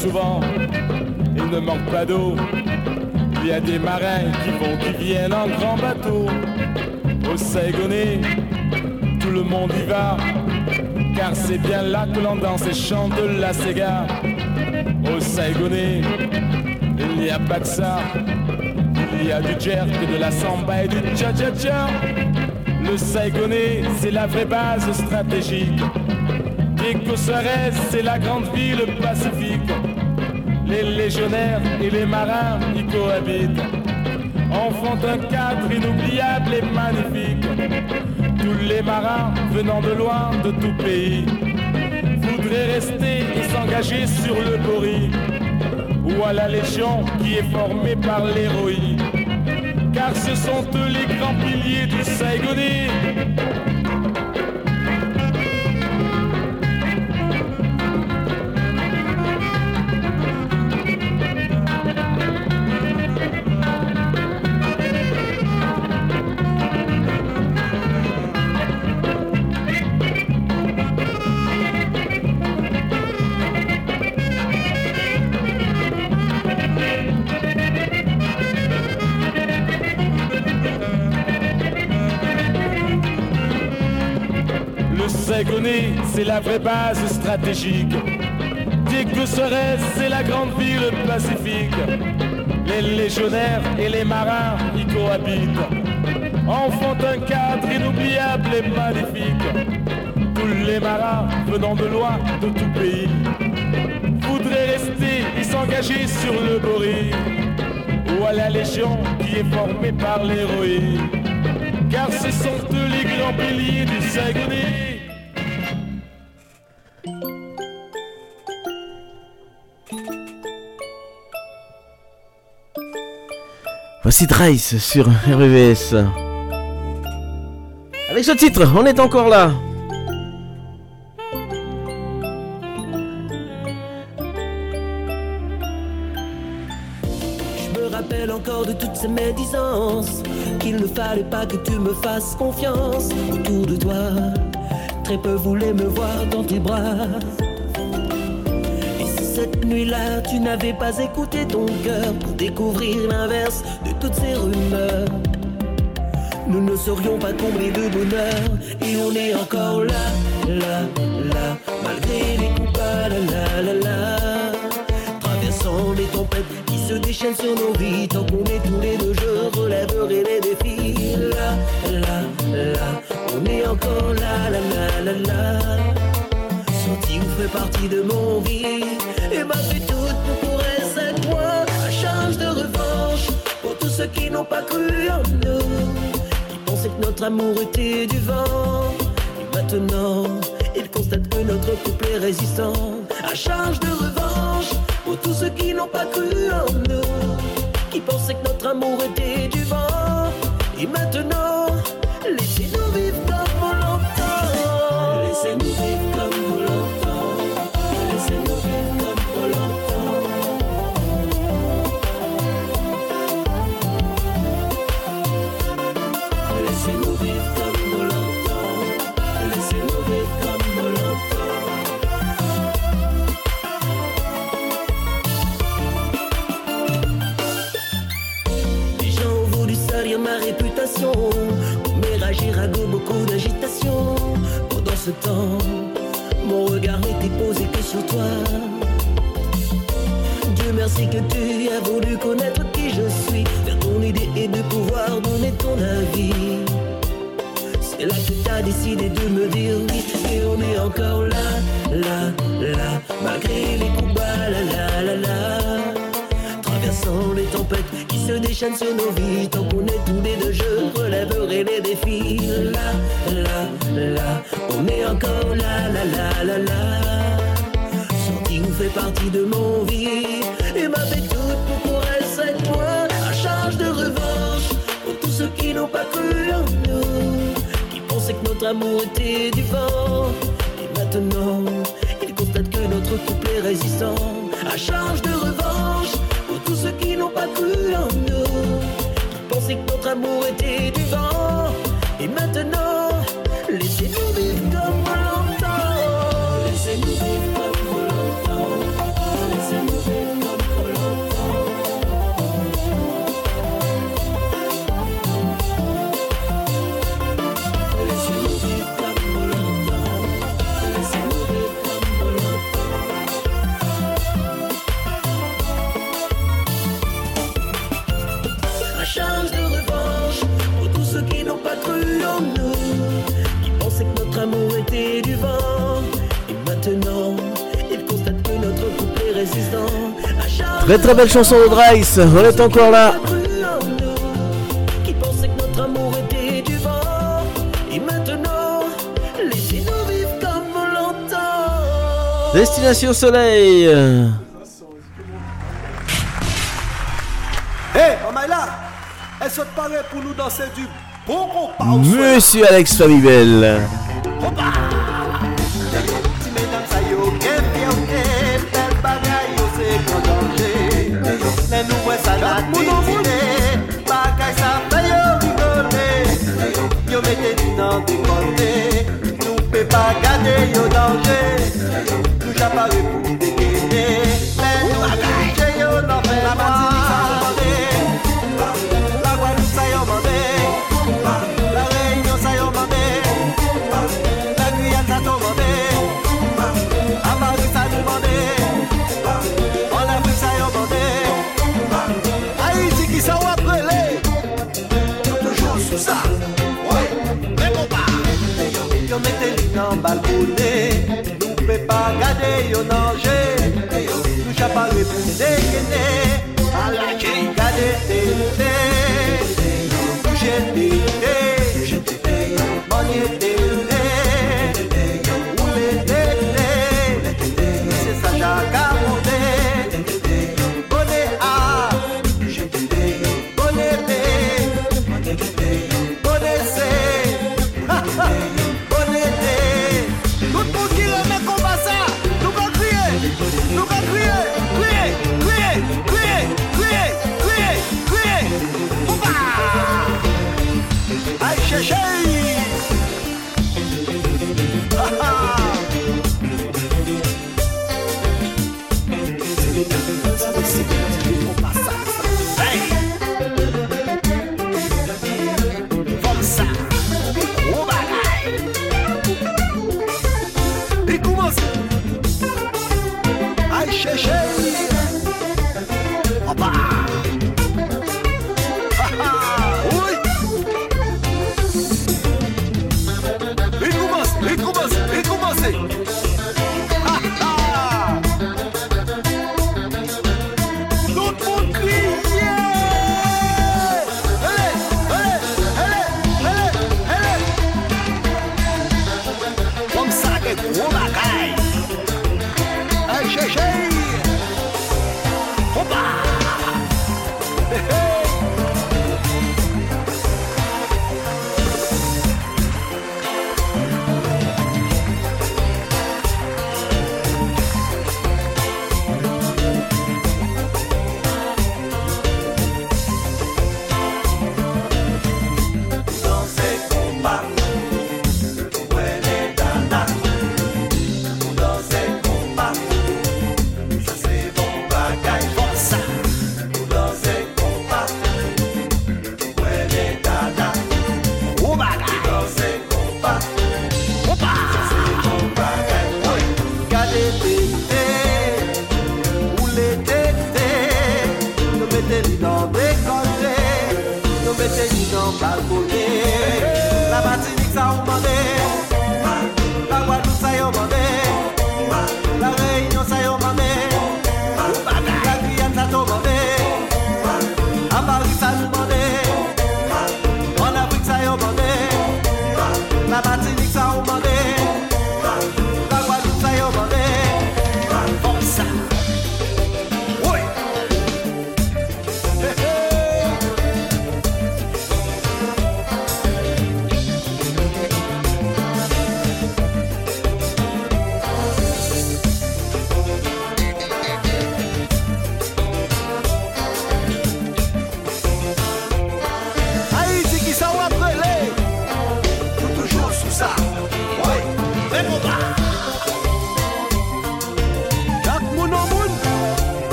Souvent, il ne manque pas d'eau. Il y a des marins qui vont, qui viennent en grand bateau. Au Saigonais, tout le monde y va, car c'est bien là que l'on danse et chante la Sega. Au Saigonais, il n'y a pas que ça. Il y a du jerk, de la samba et du cha-cha-cha. Le Saigonais, c'est la vraie base stratégique. Diego Suarez, c'est la grande ville pacifique. Les légionnaires et les marins y cohabitent. En font un cadre inoubliable et magnifique. Tous les marins venant de loin, de tout pays, voudraient rester et s'engager sur le Bori ou à la Légion qui est formée par l'héroïne. Car ce sont eux les grands piliers du Saigonais. C'est la vraie base stratégique. Diego Suarez, c'est la grande ville pacifique. Les légionnaires et les marins y cohabitent. En font un cadre inoubliable et magnifique. Tous les marins venant de loin, de tout pays, voudraient rester et s'engager sur le Bori ou à la Légion qui est formée par l'héroïne. Car ce sont eux les grands piliers du Saigonais. Sur RVVS. Avec ce titre, on est encore là. Je me rappelle encore de toutes ces médisances Qu'il ne fallait pas que tu me fasses confiance Autour de toi Très peu voulaient me voir dans tes bras nuit-là tu n'avais pas écouté ton cœur Pour découvrir l'inverse de toutes ces rumeurs. Nous ne serions pas comblés de bonheur Et on est encore là, là, là Malgré les coups, la la la la. Traversant les tempêtes qui se déchaînent sur nos vies Tant qu'on est tous les deux, je relèverai les défis. Là, là, là, on est encore là, là, là, là, là Sorti ou fait partie de mon vie? Et m'a fait toute pour courir cette moi À charge de revanche Pour tous ceux qui n'ont pas cru en nous Qui pensaient que notre amour était du vent. Et maintenant ils constatent que notre couple est résistant À charge de revanche Pour tous ceux qui n'ont pas cru en nous Qui pensaient que notre amour était du temps Mon regard n'était posé que sur toi. Dieu merci que tu as voulu connaître qui je suis Faire ton idée et de pouvoir donner ton avis. C'est là que t'as décidé de me dire oui Et on est encore là, là, là Malgré les coups bas, la la les tempêtes qui se déchaînent sur nos vies. Tant qu'on est tous les deux, je relèverai les défis. Là, là, là, on est encore là, là, là, là, là. Santi vous fait partie de mon vie et m'a fait toute pour pour elle cette fois. À charge de revanche pour tous ceux qui n'ont pas cru en nous, qui pensaient que notre amour était du vent. Et maintenant, ils constatent que notre couple est résistant. À charge de coule que notre amour était du vent, et maintenant. Très très belle chanson de Drice, on est encore là. Destination Soleil. Hey, Omaïla, elle se paraît pour nous danser du bon compas. Monsieur Alex Famibel.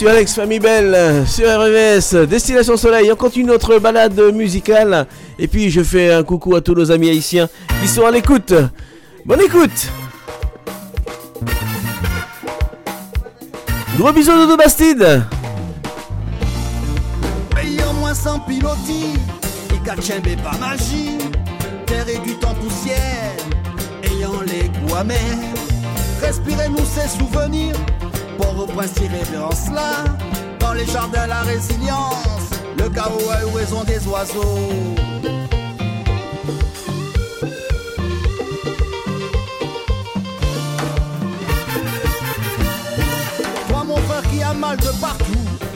Monsieur Alex Famille Belle sur RVS, Destination Soleil. On continue notre balade musicale. Et puis je fais un coucou à tous nos amis haïtiens qui sont à l'écoute. Bonne écoute Gros bisous Dodo Bastide Ayant moins sans piloti Et kachembe pas magie Terre et du temps poussière Ayant les goûts amers Respirez-nous ces souvenirs Ces révérences là Dans les jardins la résilience Le chaos eu raison des oiseaux. Toi mon frère qui a mal de partout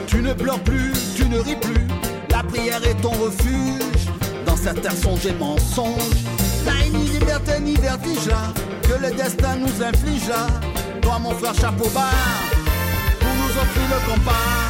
Tu ne pleures plus, tu ne ris plus. La prière est ton refuge Dans cette terre songe et mensonge Là ni liberté ni vertige là Que le destin nous inflige là. Toi mon frère chapeau bas nous offrir le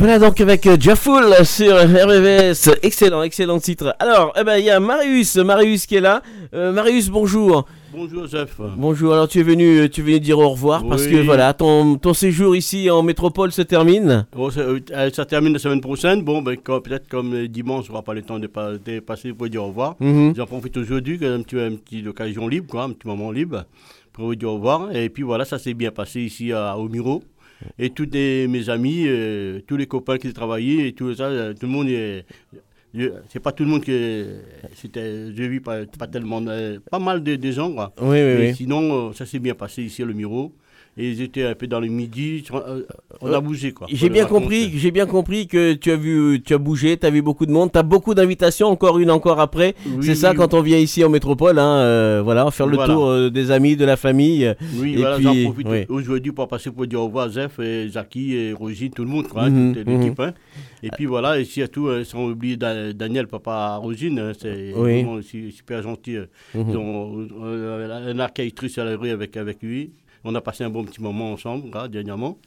voilà donc avec euh, Jafful sur RVVS, excellent, excellent titre. Alors, eh ben il y a Marius, Marius qui est là. Euh, Marius, bonjour. Bonjour Joseph. Bonjour. Alors tu es venu, tu es venu dire au revoir parce que voilà, ton, ton séjour ici en métropole se termine. Bon, ça, euh, ça termine la semaine prochaine. Bon, ben, peut-être comme euh, dimanche, on n'aura pas le temps de, pa- de passer pour dire au revoir. Mhm. J'en profite aujourd'hui, un petit, une petite occasion libre, quoi, un petit moment libre, pour vous dire au revoir. Et puis voilà, ça s'est bien passé ici à, au Miro. Et tous mes amis, euh, tous les copains qui travaillaient, et tout ça, euh, tout le monde C'est pas tout le monde qui. C'était, j'ai vu pas, pas tellement. euh, pas mal de, de gens, quoi. Oui, oui, Mais oui. Sinon, euh, ça s'est bien passé ici à le Miro. Et ils étaient un peu dans le midi. euh, On a bougé, quoi. J'ai bien compris, j'ai bien compris que tu as vu, tu as bougé, tu as vu beaucoup de monde, tu as beaucoup d'invitations, encore une encore après. Oui, C'est ça oui, quand on vient ici en métropole, hein, euh, voilà, faire le Voilà. tour euh, des amis, de la famille. Oui, et voilà, puis, j'en profite aujourd'hui pour passer pour dire au revoir à Zef, et Jackie, et Rosine, tout le monde, quoi, toute l'équipe. hein. Et puis voilà, et surtout, euh, sans oublier Da- Daniel, papa Rosine, hein, c'est Oui. vraiment aussi super gentil. euh, ont euh, un archaïtrice à la rue avec, avec lui. On a passé un bon petit moment ensemble, là, dernièrement.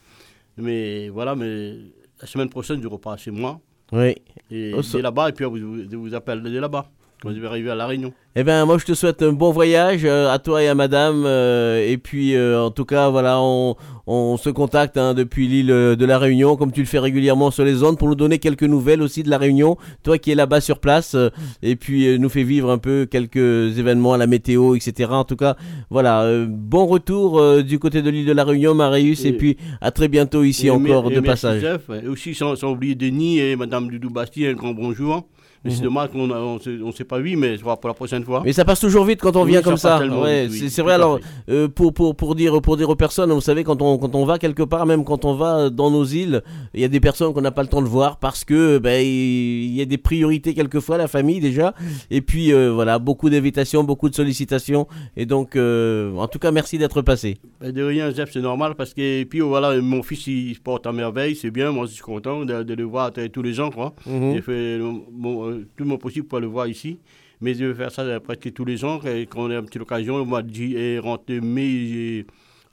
Mais voilà, mais la semaine prochaine, je repars chez moi. Oui. Et de là-bas, et puis je vous, je vous appelle de là-bas, quand je vais arriver à La Réunion. Eh ben moi je te souhaite un bon voyage euh, à toi et à madame euh, et puis euh, en tout cas voilà on, on se contacte hein, depuis l'île de la Réunion comme tu le fais régulièrement sur les ondes pour nous donner quelques nouvelles aussi de la Réunion toi qui es là-bas sur place et puis nous fait vivre un peu quelques événements la météo etc en tout cas voilà bon retour du côté de l'île de la Réunion Marius et, Et- puis à très bientôt ici Et encore et de merci, passage. Et aussi, sans, sans oublier Denis et Madame Dudou Bastille, un grand bonjour. Mais c'est dommage qu'on a- on ne s'est pas vu, mais pour la prochaine fois. Mais ça passe toujours vite quand on Oui, vient comme ça. Ouais, oui, c'est vrai. Alors, euh, pour, pour, pour, dire, pour dire aux personnes, vous savez, quand on, quand on va quelque part, même quand on va dans nos îles, il y a des personnes qu'on n'a pas le temps de voir parce que ben, il y a des priorités quelquefois, la famille déjà. Et puis, euh, voilà, beaucoup d'invitations, beaucoup de sollicitations. Et donc, euh, en tout cas, merci d'être passé. Ben, de rien, Jeff, c'est normal parce que et puis voilà, mon fils il se porte à merveille, c'est bien, moi je suis content de, de le voir tous les gens quoi. Mhm. J'ai fait mon- tout mon possible pour le voir ici, mais je vais faire ça euh, presque tous les ans et quand on a une petite occasion, le mois de juillet, rentre mai, et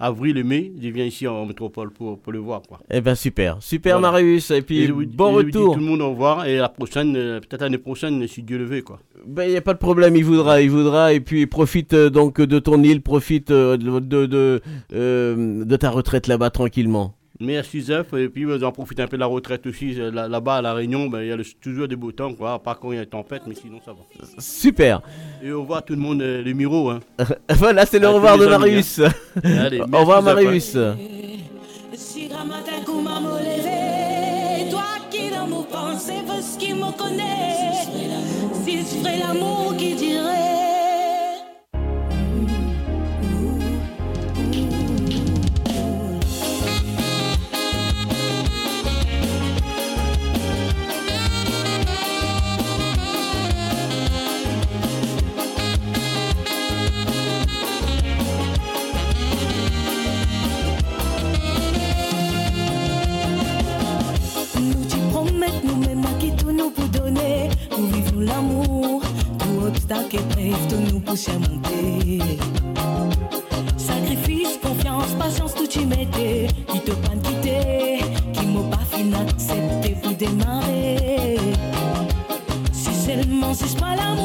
avril et mai, je viens ici en métropole pour, pour le voir quoi. Eh ben super, super Voilà. Marius. Et puis, je vous- bon dis retour. tout le monde au revoir et la prochaine, euh, peut-être l'année prochaine, si Dieu le veut quoi. Ben, il n'y a pas de problème, il voudra, il voudra, et puis profite euh, donc de ton île, profite de, de, de, euh, de ta retraite là-bas tranquillement. Merci Zef, et puis vous en profitez un peu de la retraite aussi, euh, là- là-bas à La Réunion, ben, il y a le- toujours des beaux temps, quoi, à part quand il y a une tempête, mais sinon ça va. Super. Et au revoir tout le monde, euh, les Miro. Hein. voilà, c'est le À revoir de amis, Marius. hein. Allez, Au revoir. Marius. Toi qui dans nos pensées veux ce qui me connaît, si ce serait l'amour qui dirait. Dak et presto nous pousse à monter. Sacrifice, confiance, patience, tout y mettait. Qui te pas quitter, qui m'a pas fin accepté pour démarrer. Si seulement si je pas l'amour.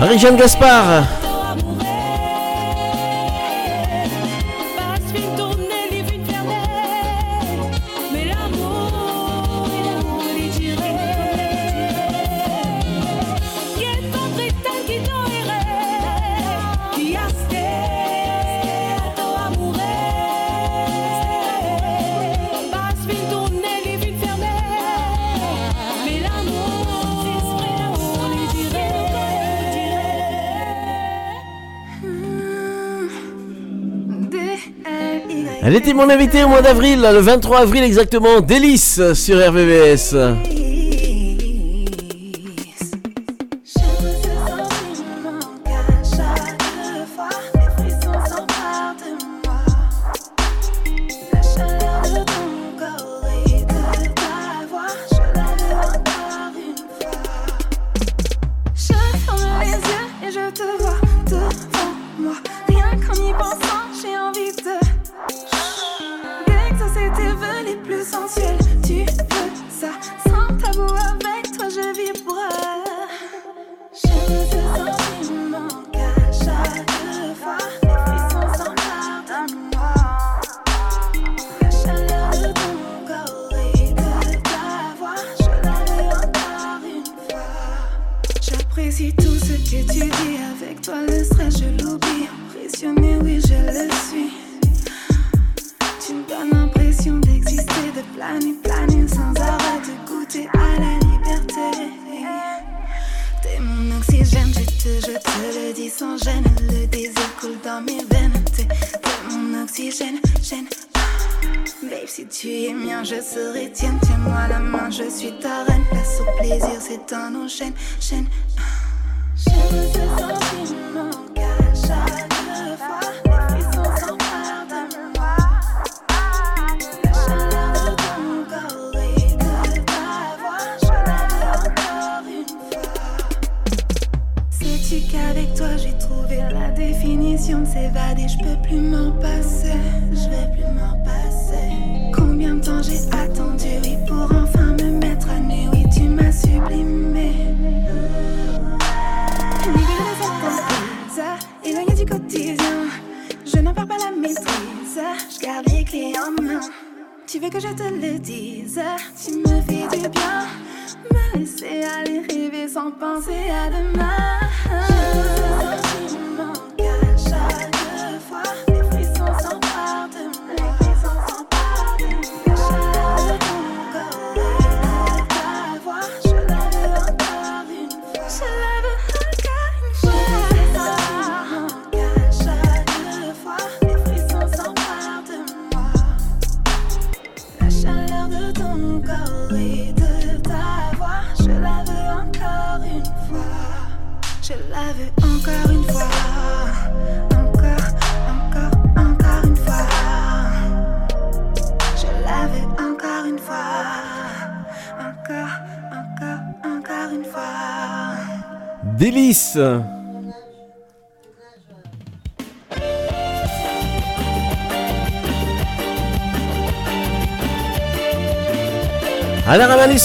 Marie-Jeanne Gaspard. mon invité au mois d'avril, le 23 avril exactement, Délice sur RVVS.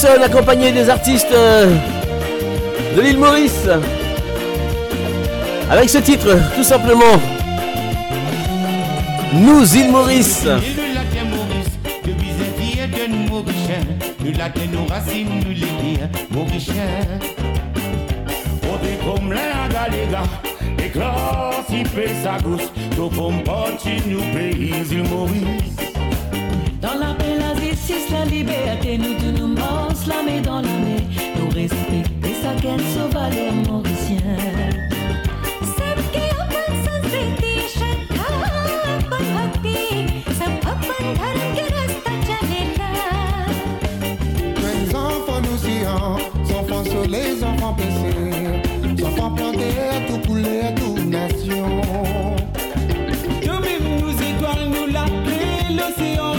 Ramalison accompagné des artistes euh, de l'île Maurice. Avec ce titre, tout simplement. Nous, île Maurice. Nous la nos racines, nous les terres Mauriciens. On est comme la galéga, et classe, il fait sa gousse. Nous pays, Maurice. Dans la la liberté, nous tous nous la main dans la main. Nous respecter sa quête sauvage mauricien. Les enfants sur les enfants blessés, enfants plantés, tout coulé, tout nation. Nous-mêmes, nous étoiles, nous la clé, l'océan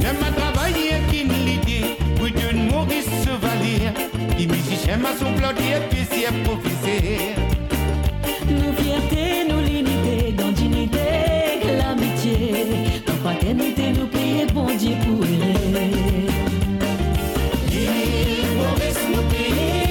N'aime à travailler qui ne l'idée, pour de Maurice Chevalier. Les musiciens m'a son plodier, puis c'est professeur. Nous fierté, nous l'unité, dans dignité, l'amitié. Dans fraternité, nous prions bon Dieu pour. L'île Maurice, nous pays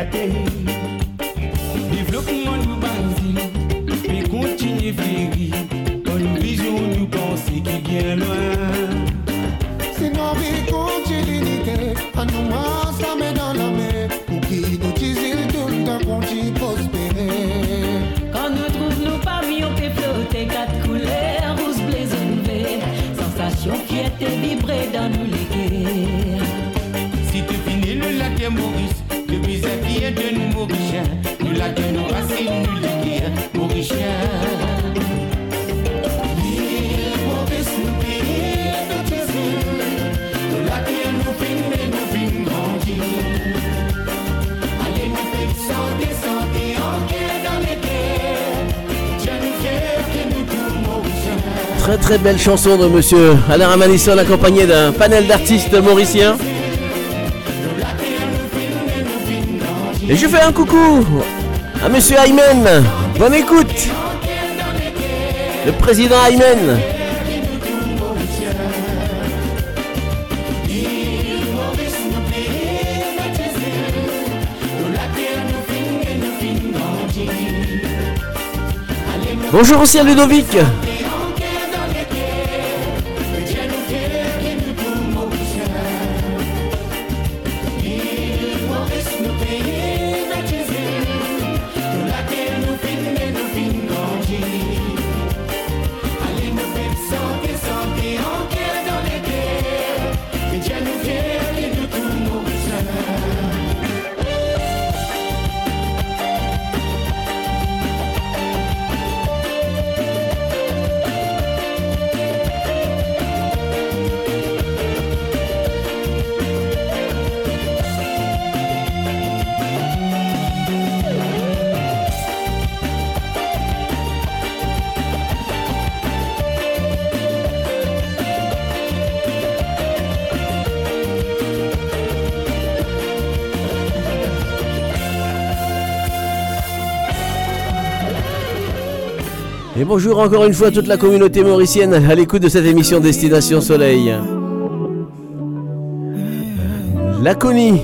avec fierté. Développement nous bâtit, puis continue fléri. Bonne vision nous penser qui vient loin. Si nos vies continuent l'unité, à nous Très très belle chanson de monsieur Alain Ramanisson accompagné d'un panel d'artistes mauriciens. Et je fais un coucou à monsieur Aymen. Bonne écoute. Le président Aymen. Bonjour ancien Ludovic bonjour encore une fois à toute la communauté mauricienne à l'écoute de cette émission Destination Soleil. Laconie,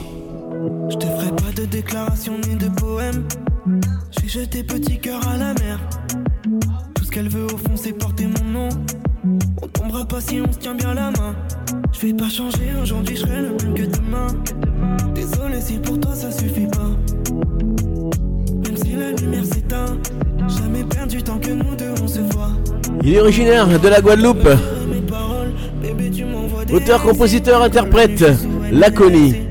de la Guadeloupe. Auteur, compositeur, interprète, Laconi.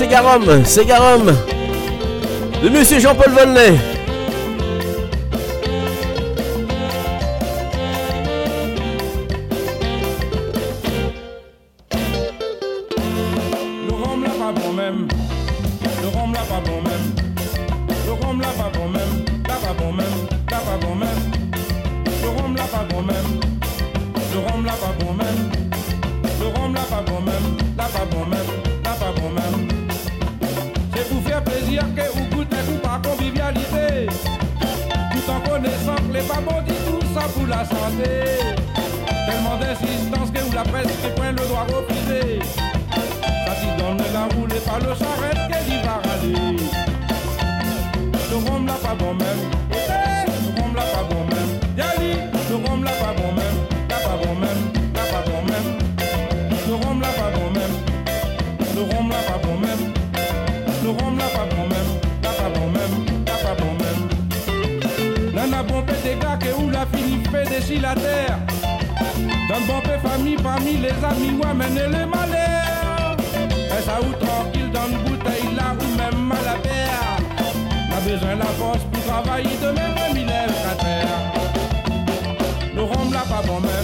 Segarum, Segarum de Monsieur Jean-Paul Volney. la santé. Tellement d'insistance que où la peste bombé des gars que où la fille fait déchire la terre. Dans bombé famille, parmi les amis, ouais, mener les malheurs. Et ça où tranquille dans une bouteille là ou même mal à terre. N'a besoin la force pour travailler de même, il lève la terre. Le rhum là pas bon, mais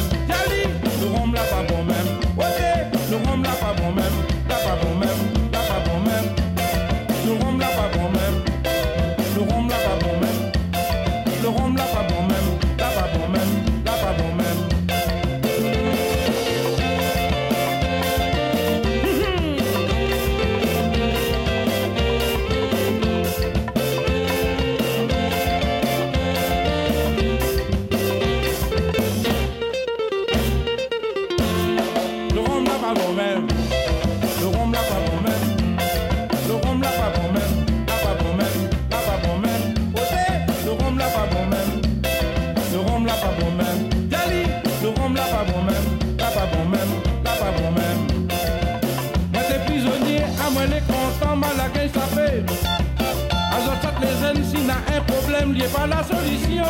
n'est pas la solution.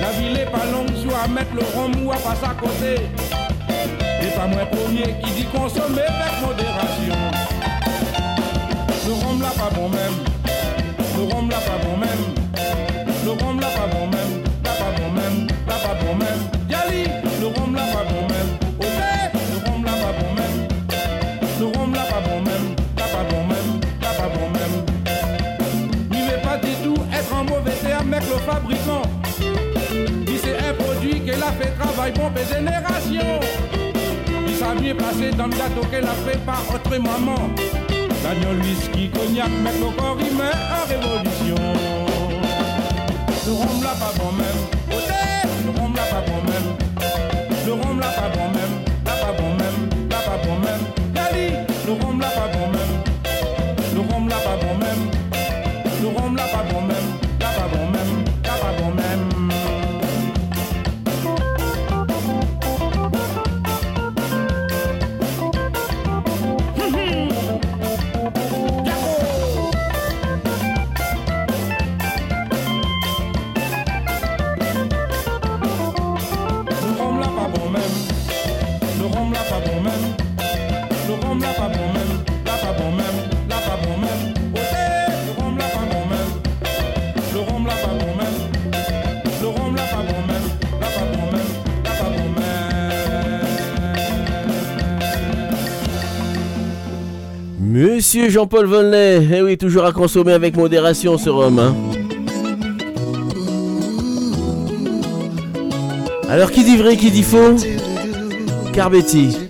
La ville n'est pas longue, soit mettre le rhum ou à passer à côté. Et pas moi premier qui dit consommer avec modération. Le rhum là pas bon même. travail pour mes générations. Qui s'habille placé dans le gâteau qu'elle a fait par autre maman. L'agneau, whisky, cognac, mettre au corps, il en révolution. Le rhum là pas bon même. Monsieur Jean-Paul Vonley, eh oui, toujours à consommer avec modération ce rhum. Hein. Alors qui dit vrai, qui dit faux? Carbetti.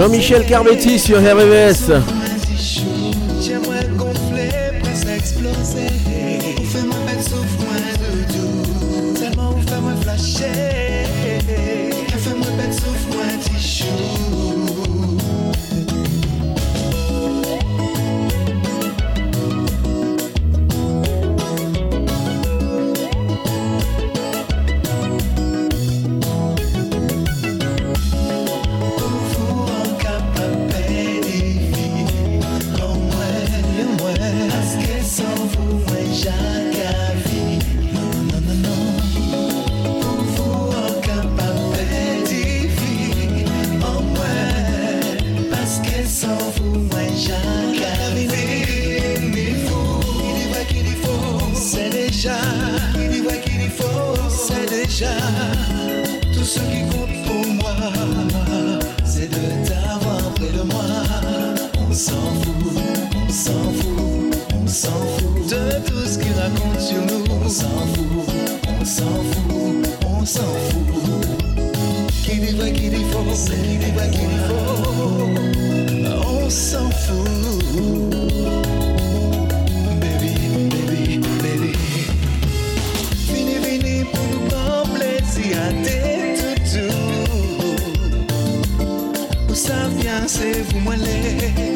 Jean-Michel Carmetti sur RVS. déjà, qui dit vrai, qui dit faux, c'est déjà tout ce qui compte pour moi, c'est de t'avoir près de moi. On s'en fout, on s'en fout, on s'en fout de tout ce qu'ils racontent sur nous. On s'en fout, on s'en fout, on s'en fout. Qui dit vrai, qui dit faux, c'est qui dit vrai, qui dit faux, on s'en fout. Vient,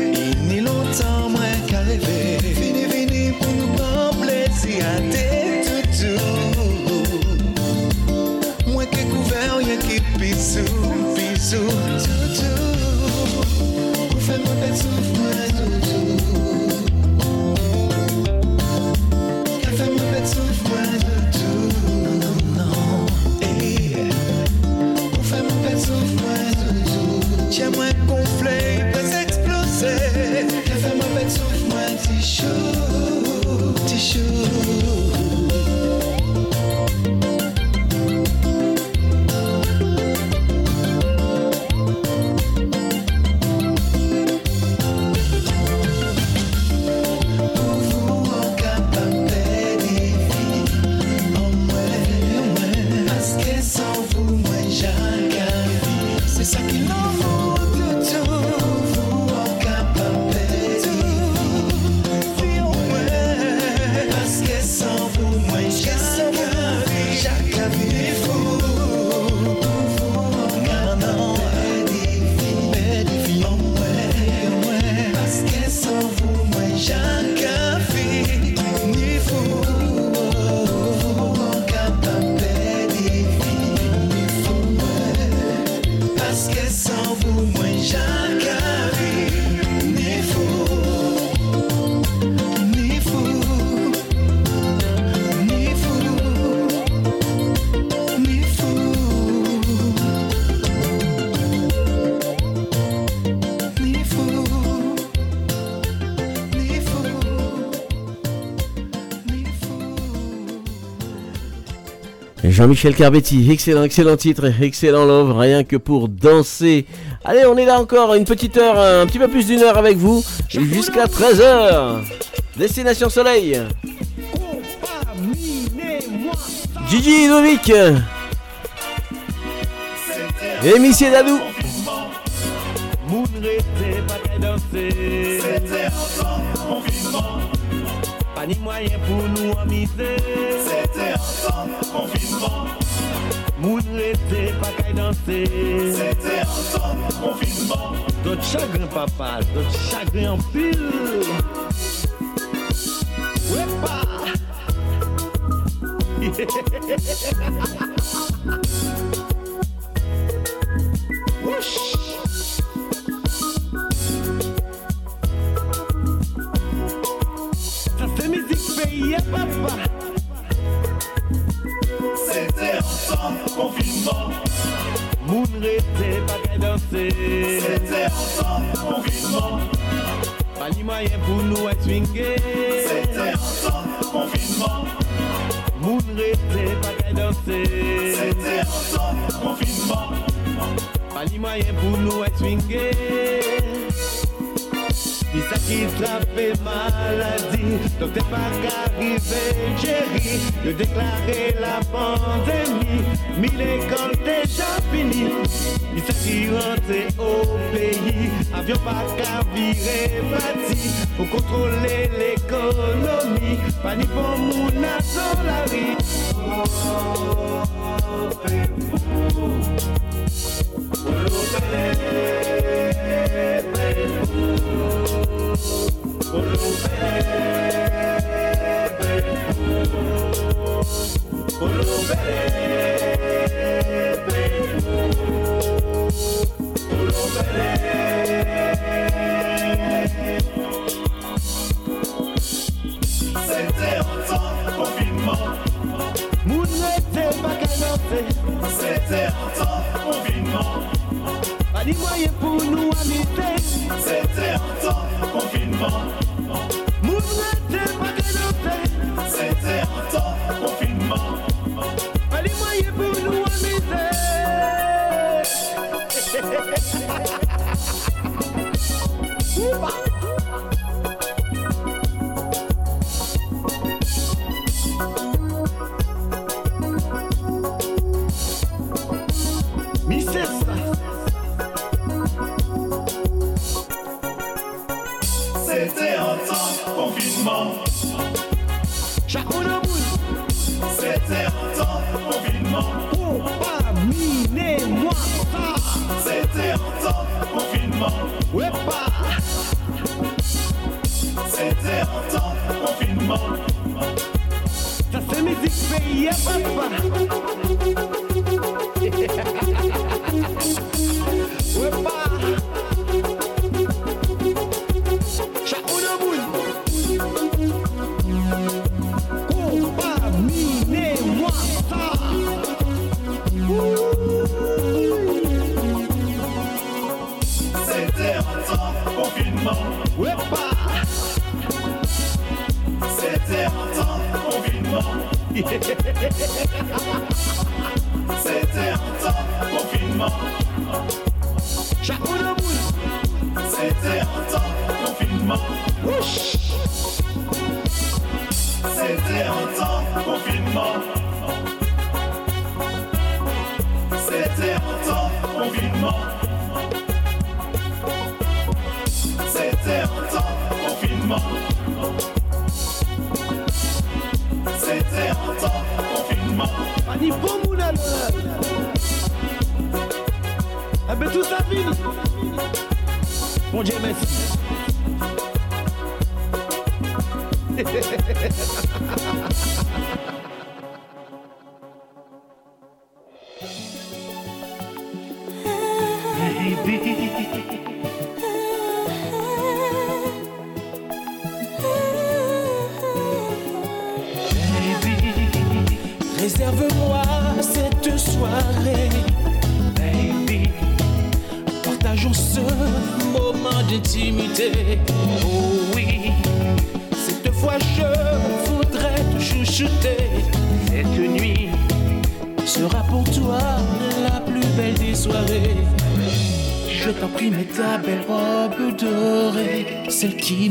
Jean-Michel Carbetti, excellent, excellent titre, excellent love, rien que pour danser. Allez, on est là encore une petite heure, un petit peu plus d'une heure avec vous, jusqu'à 13h. Destination Soleil. Gigi Novik. Et Missy Dadou. Pas ni moyen pour nous amuser C'était ensemble ansom Moun rete pa kay danse. Sete ansom, moun fin bon. Dot chagrin papa, dot chagrin anpil Wepa Hehehehe t'es pas qu'arrivé chéri De déclarer la pandémie Mi l'école déjà fini Ni sa ki rentre au pays Avion pas qu'à virer bâti Pour contrôler l'économie bon moun à dans la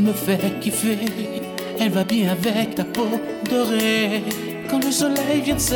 me fait kiffer. Elle va bien avec ta peau dorée. Quand le soleil vient de se.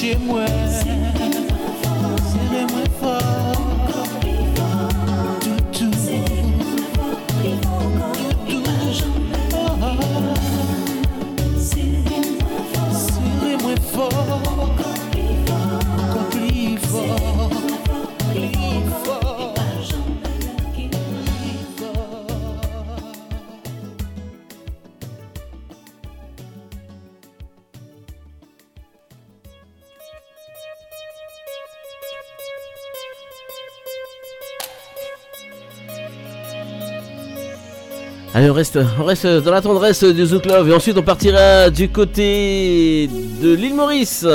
chez moi. on reste, dans la tendresse du Zouk Love et ensuite on partira du côté de l'île Maurice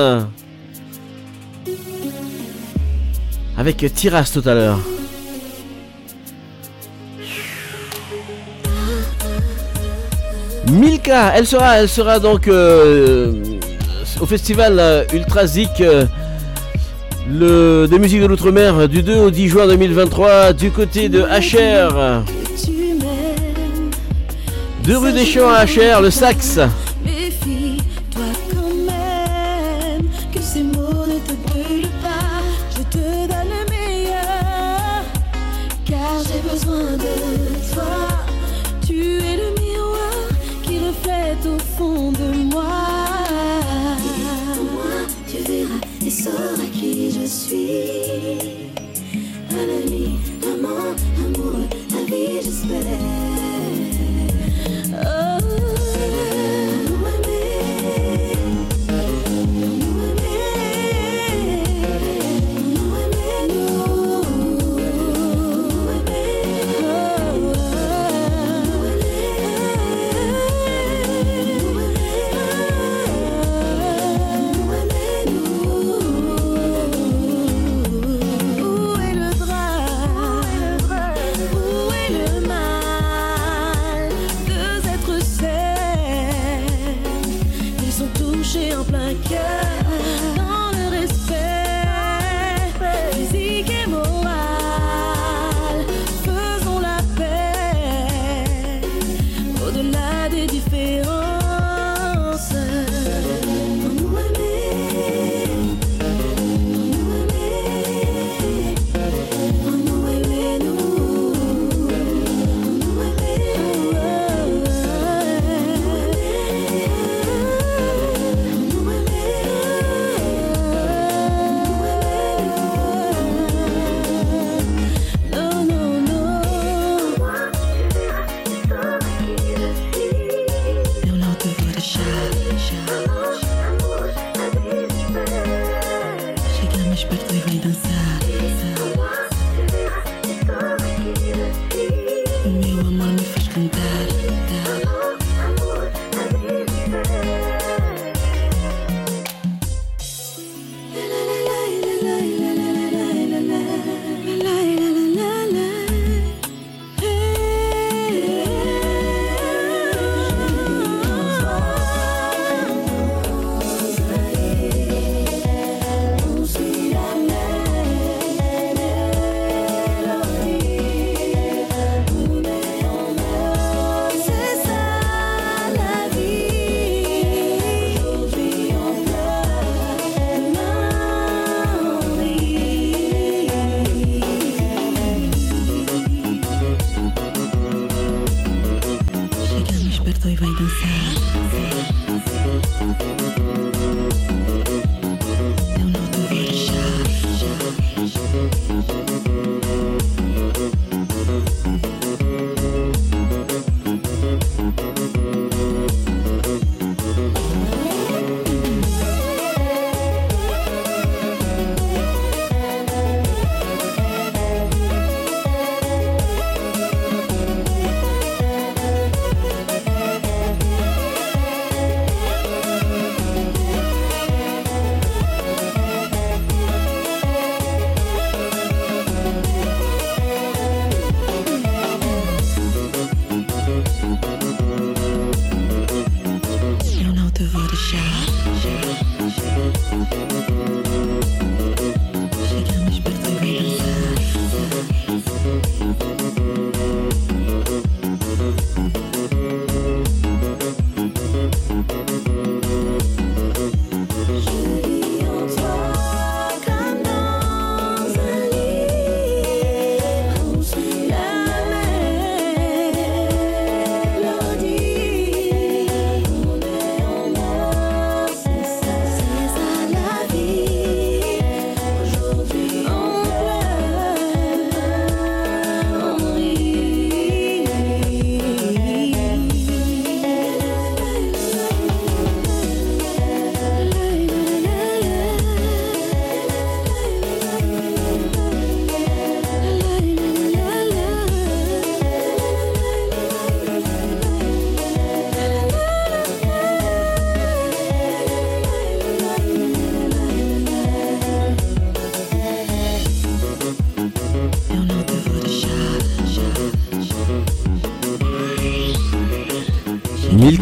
avec Tiras tout à l'heure. Milka, elle sera, elle sera donc euh, au festival euh, Ultra Zik euh, le, de musique de l'outre-mer du 2 au 10 juin 2023 du côté de HR. Deux rue des Champs à HR, le Saxe.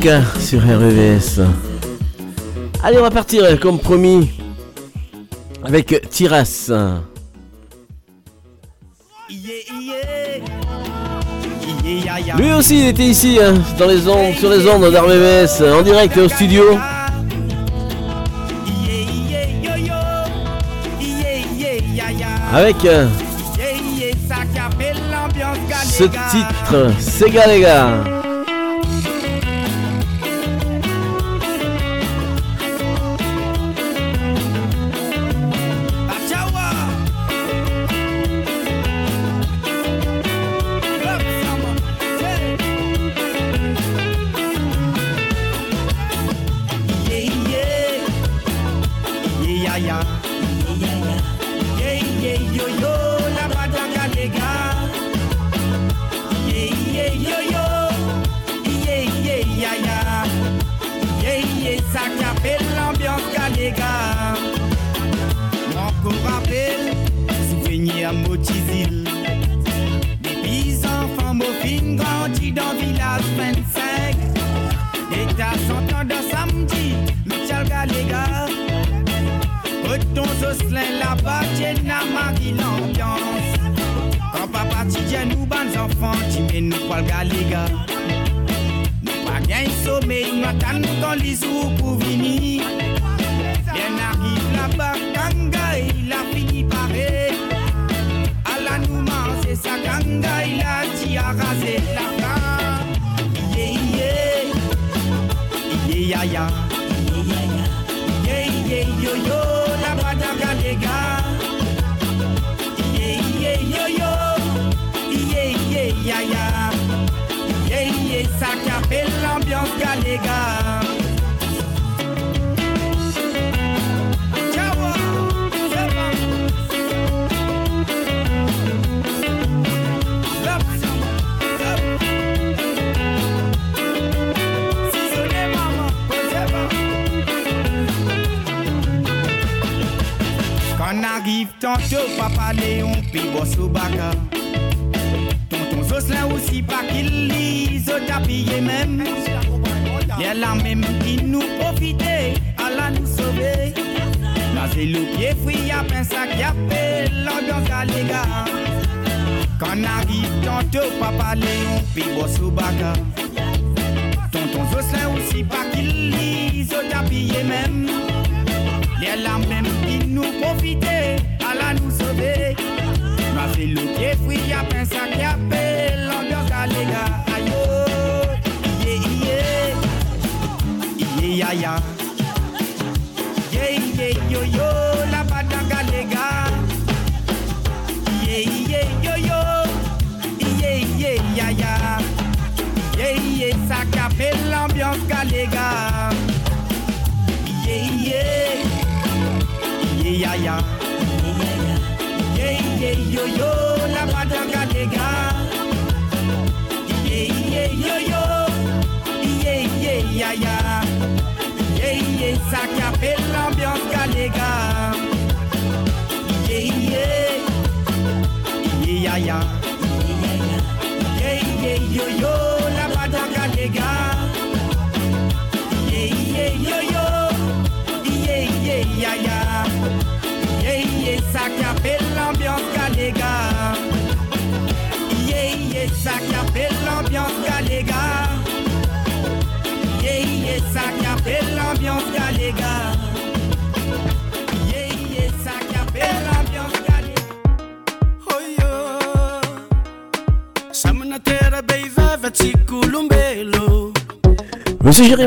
Sur REVS. Allez, on va partir comme promis avec Tiras. Lui aussi, il était ici, hein, dans les ondes, sur les ondes d'RVVS, en direct au studio. Avec euh, ce titre, Sega les gars.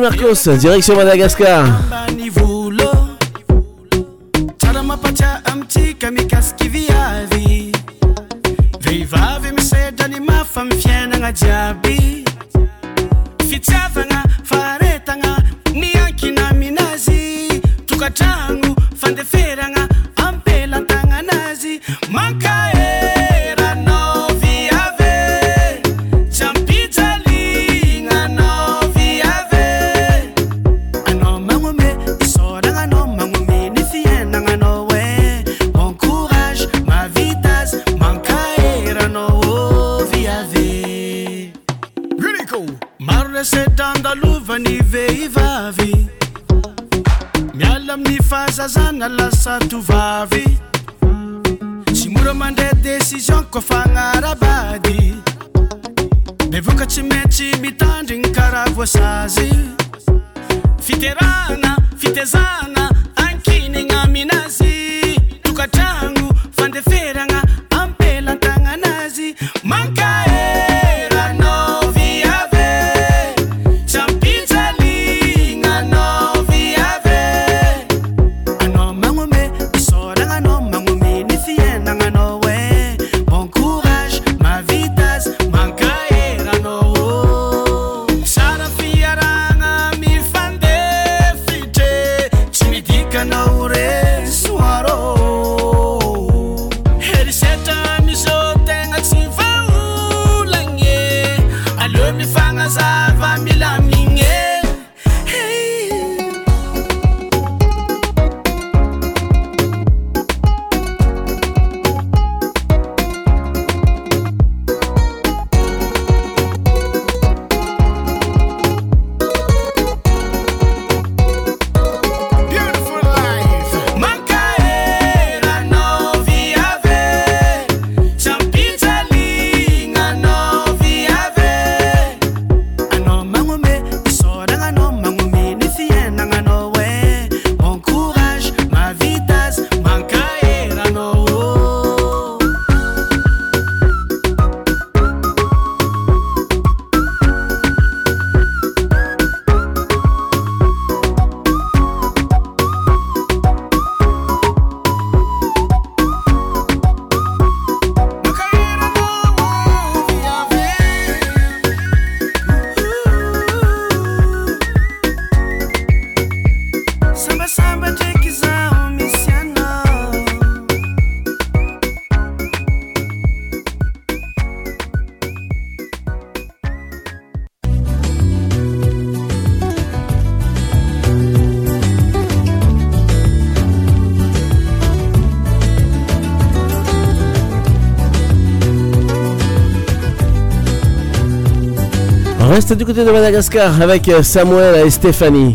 Marcos, direction Madagascar. Reste du côté de Madagascar avec euh, Samuel et Stéphanie.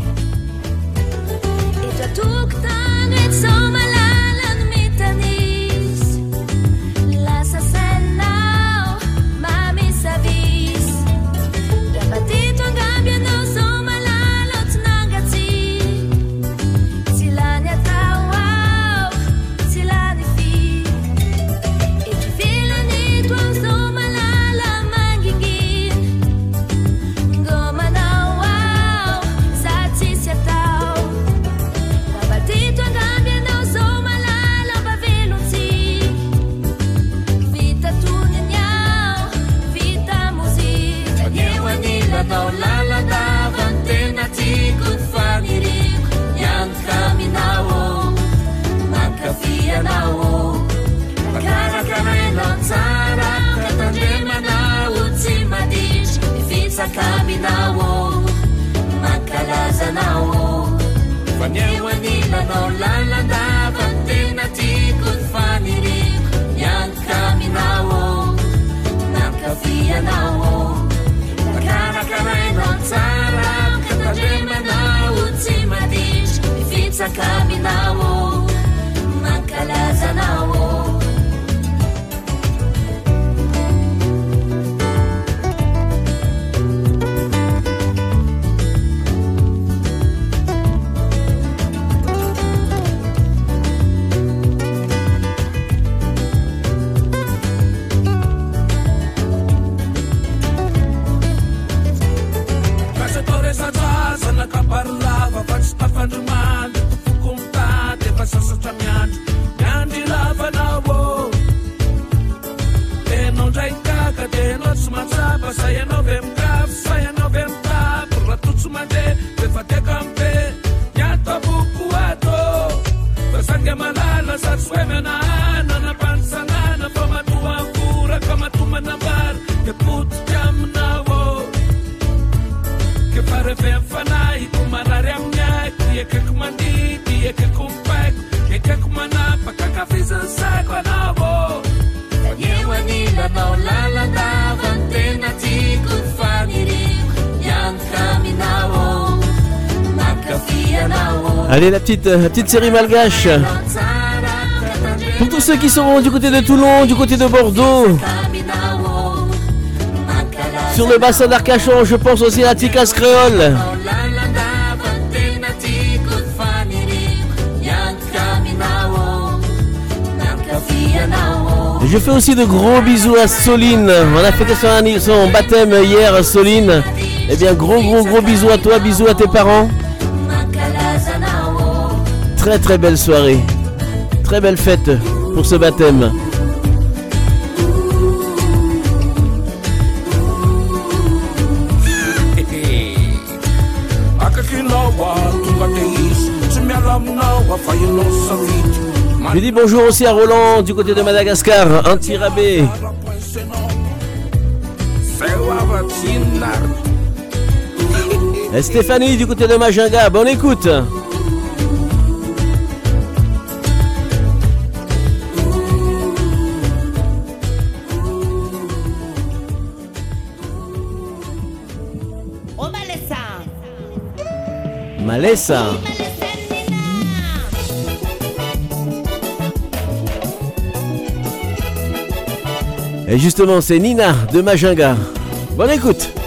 Allez la petite, euh, petite série malgache. Pour tous ceux qui sont du côté de Toulon, du côté de Bordeaux Sur le bassin d'Arcachon, je pense aussi à la Ticasse Créole Je fais aussi de gros bisous à Soline. On a fêté son, baptême hier, Soline. Eh bien, gros, gros, gros bisous à toi, bisous à tes parents. Très, très belle soirée. Très belle fête pour ce baptême. Je dis bonjour aussi à Roland du côté de Madagascar, anti-rabais. sewavatsinar Et Stéphanie du côté de Majinga, bonne écoute. Malessa. Et justement, c'est Nina de Majinga. Bonne écoute.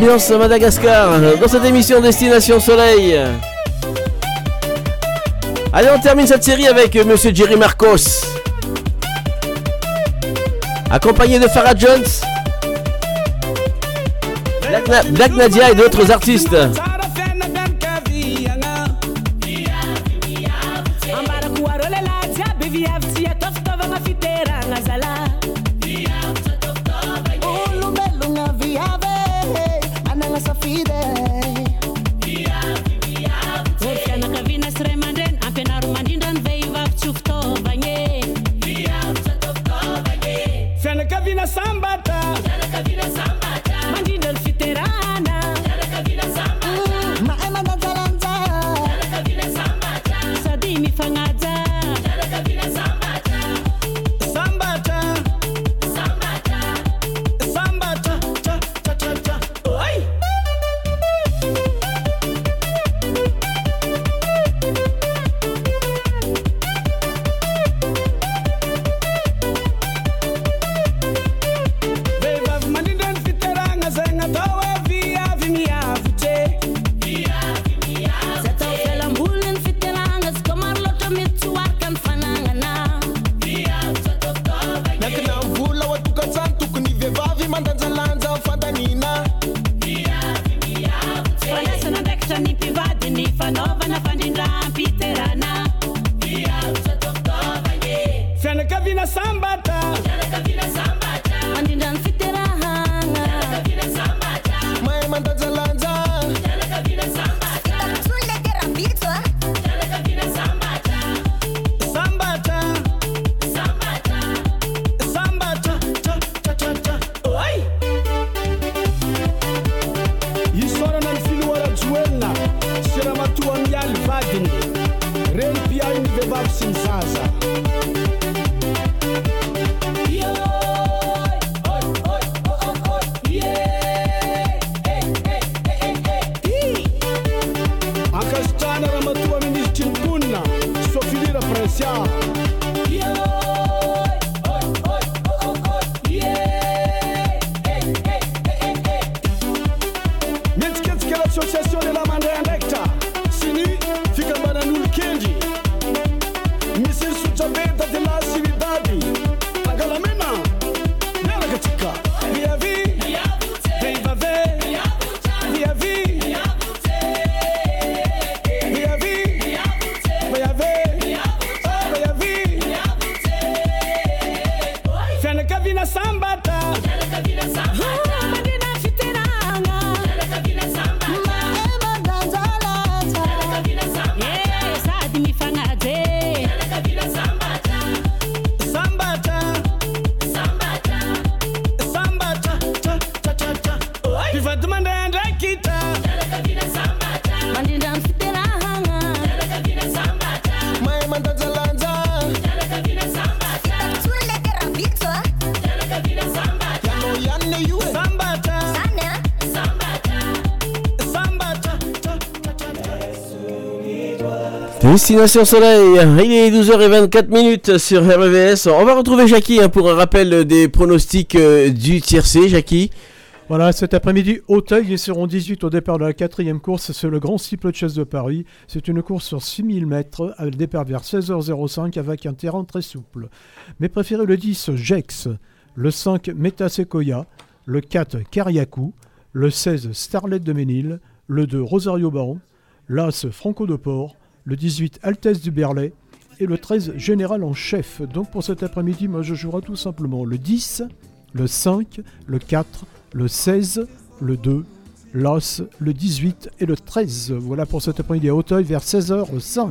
Ambiance Madagascar dans cette émission Destination Soleil. Allez, on termine cette série avec euh, Monsieur Jerry Marcos. Accompagné de Farah Jones, Black Nadia et d'autres artistes. Amanda. Destination Soleil, il est 12h24 minutes sur RVS. On va retrouver Jackie hein, pour un rappel des pronostics euh, du tiercé. Jackie Voilà, cet après-midi, Auteuil, ils seront 18 au départ de la quatrième course. C'est le Grand Cycle de Chaise de Paris. C'est une course sur 6000 mètres, avec départ vers 16h05 avec un terrain très souple. Mes préférés, le 10, Jex, le 5, Metasequoia, le 4, Cariacou, le 16, Starlet de Ménil, le 2, Rosario Baron, l'As, Franco de Port, le 18, Altesse du Berlay et le 13, Général en chef. Donc pour cet après-midi, moi je jouerai tout simplement le 10, le 5, le 4, le 16, le 2, l'As, le 18 et le 13. Voilà pour cet après-midi à Auteuil vers 16h05.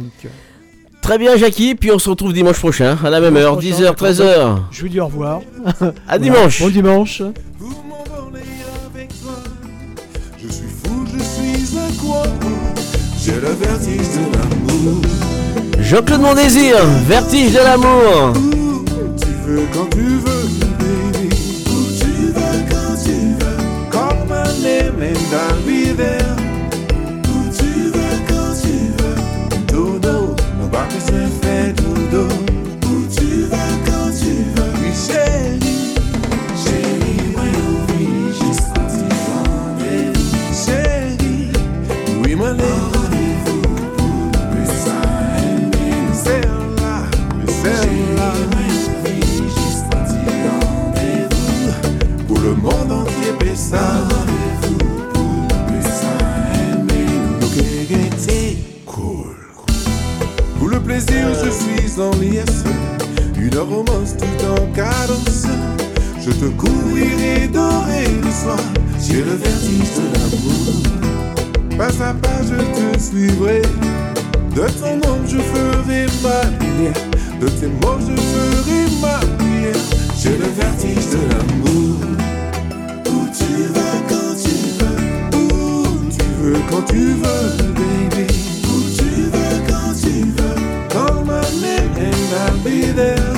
Très bien Jackie, puis on se retrouve dimanche prochain à la même heure, 10h, 13h. Je vous dis au revoir. À Voilà. dimanche. Bon dimanche. Je suis fou, je suis un quoi J'ai le vertige de l'amour. Jean-Claude Mon Désir, Vertige de l'amour. Tu veux quand tu veux, baby. Où tu veux quand tu veux. And I'll be there. Où tu veux quand tu veux. Dodo, nobody se fait De tes mots, je ferai ma prière. J'ai le vertige de l'amour. Veux quand tu veux, baby. Où tu veux quand tu veux. Call my name and I'll be there.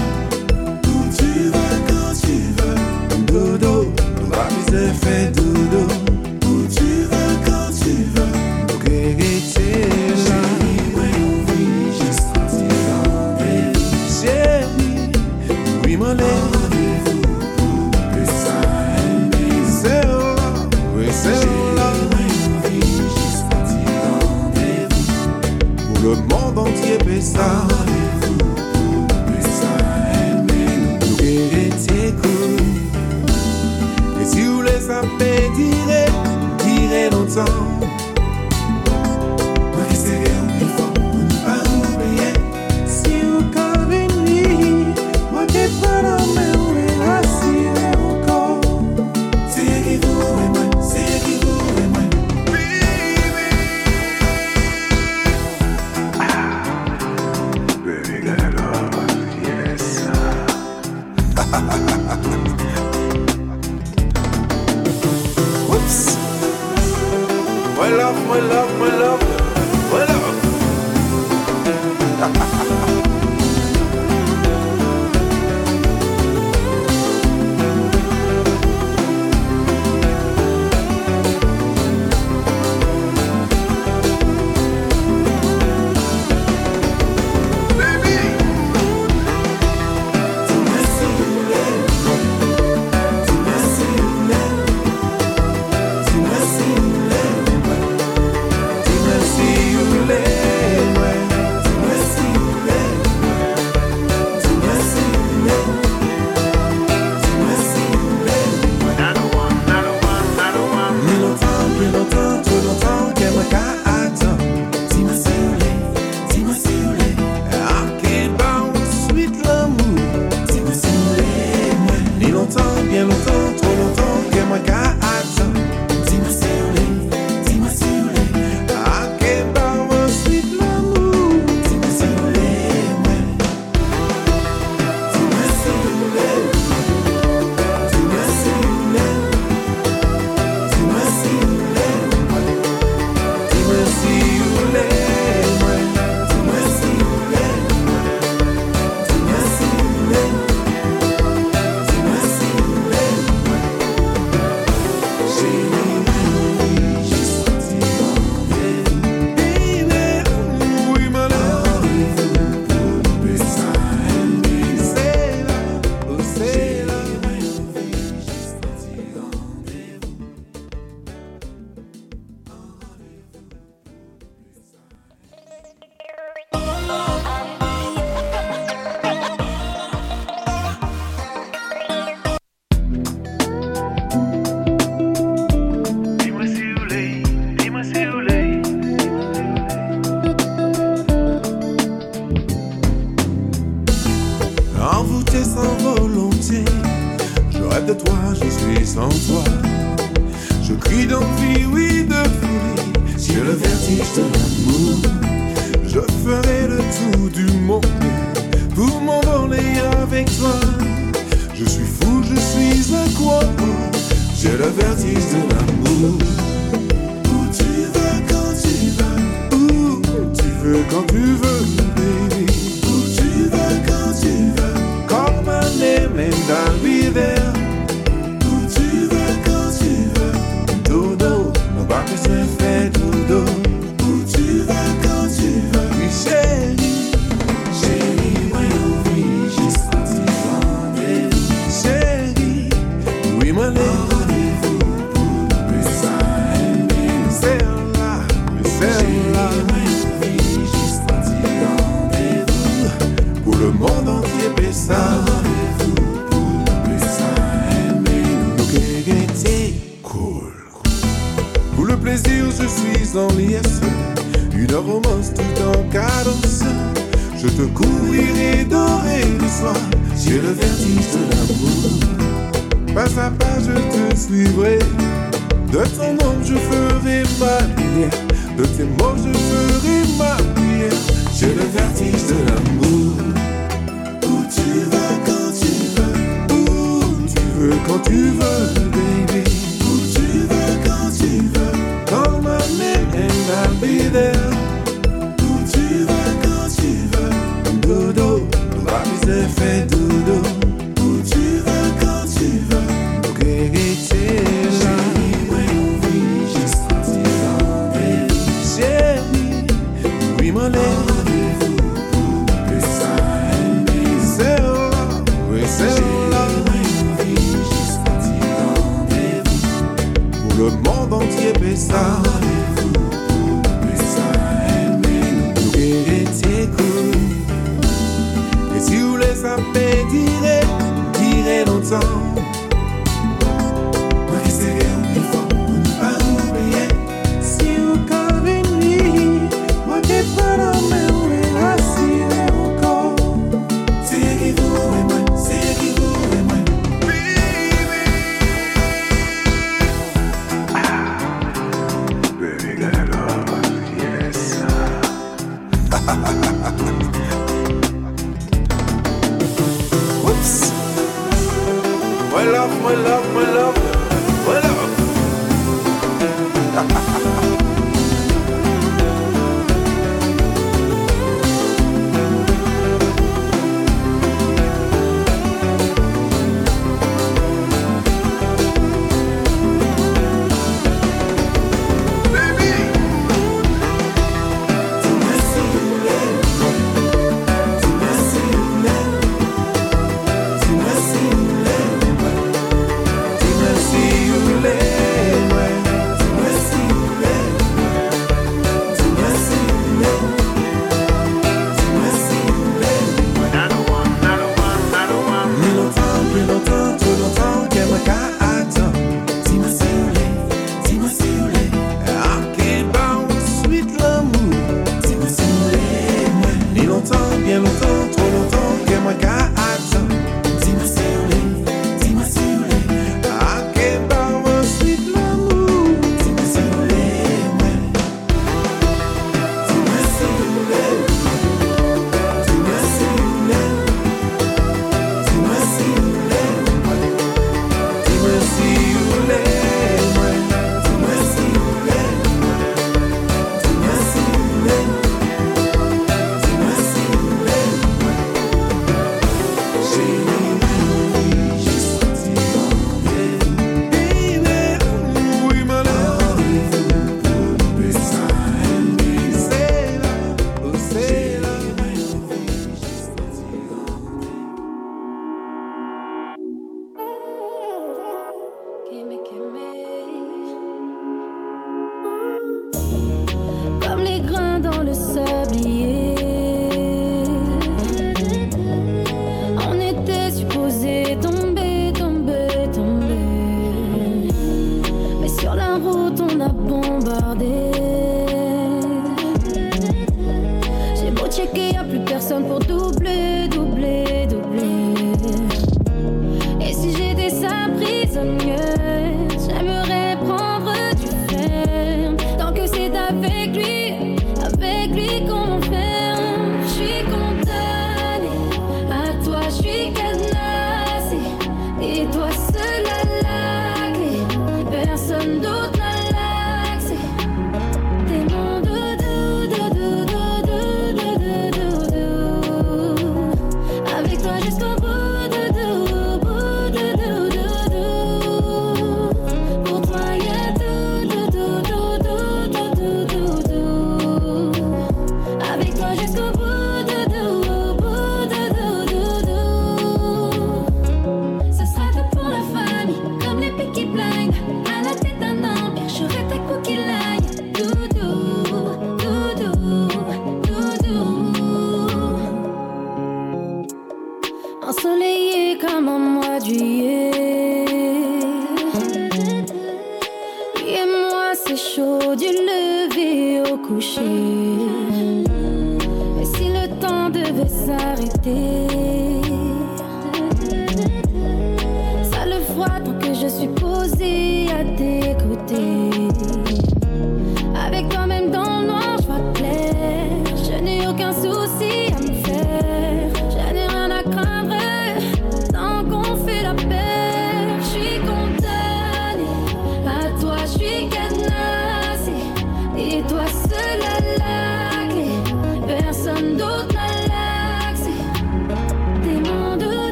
Où tu vas quand tu veux. Dodo, papi se fait dodo. Si vous voulez saper, direz, direz longtemps.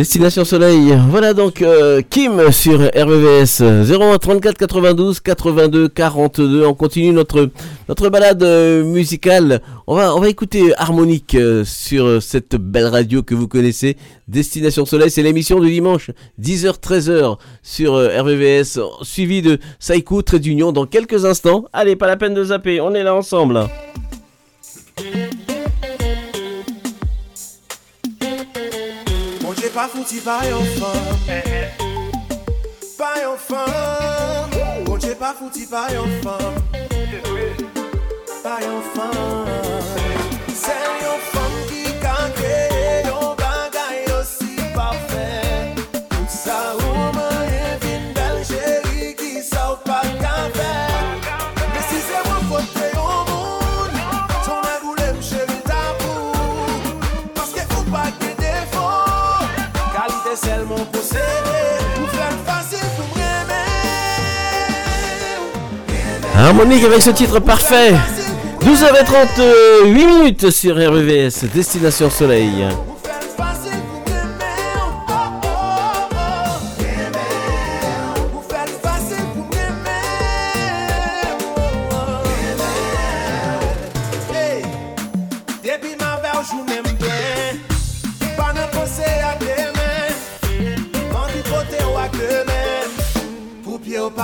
Destination Soleil. Voilà donc euh, Kim sur RVVS 01 34 92 82 42. On continue notre notre balade euh, musicale. On va écouter harmonique euh, sur cette belle radio que vous connaissez. Destination Soleil, c'est l'émission du dimanche 10h 13h sur RVVS suivi de Saïkou Trait d'Union dans quelques instants. Allez, pas la peine de zapper, on est là ensemble. Se pa fouti pa yon fam. Pa yon fam. Bon che pa fouti pa yon fam. Pa yon fam. Se yon fam. Harmonique avec ce titre parfait. 12h38 minutes sur RVVS, Destination Soleil. Depuis ma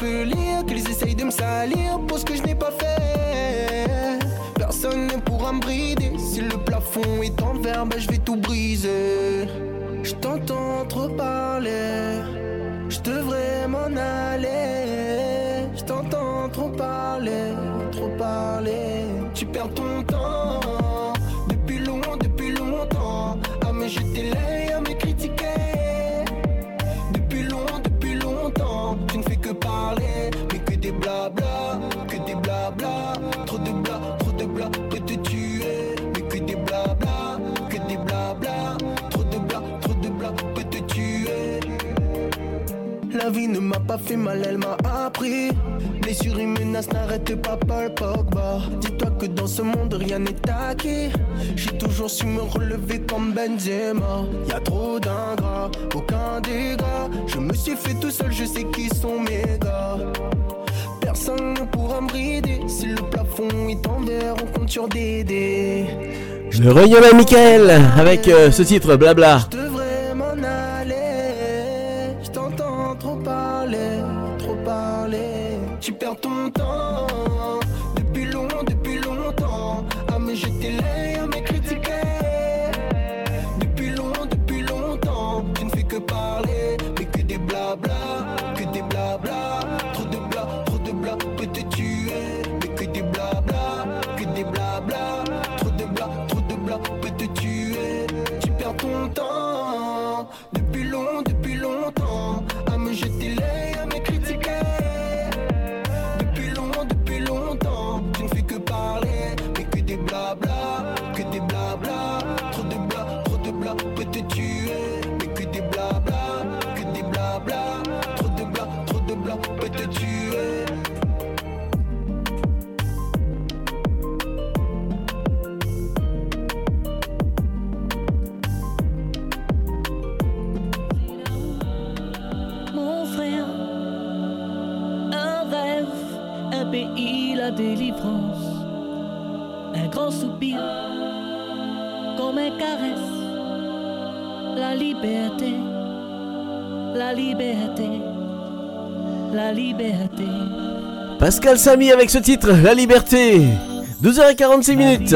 plus libre. Toi que dans ce monde rien n'est acquis. J'ai toujours su me relever comme Benzema. Y'a trop d'ingrats, aucun dégât. Je me suis fait tout seul, je sais qui sont mes gars Personne ne pourra me brider Si le plafond est en verre, on compte sur des dés Je reviens à Michael avec euh, ce titre Blabla. Pascal Samy avec ce titre, La Liberté. 12h46 minutes.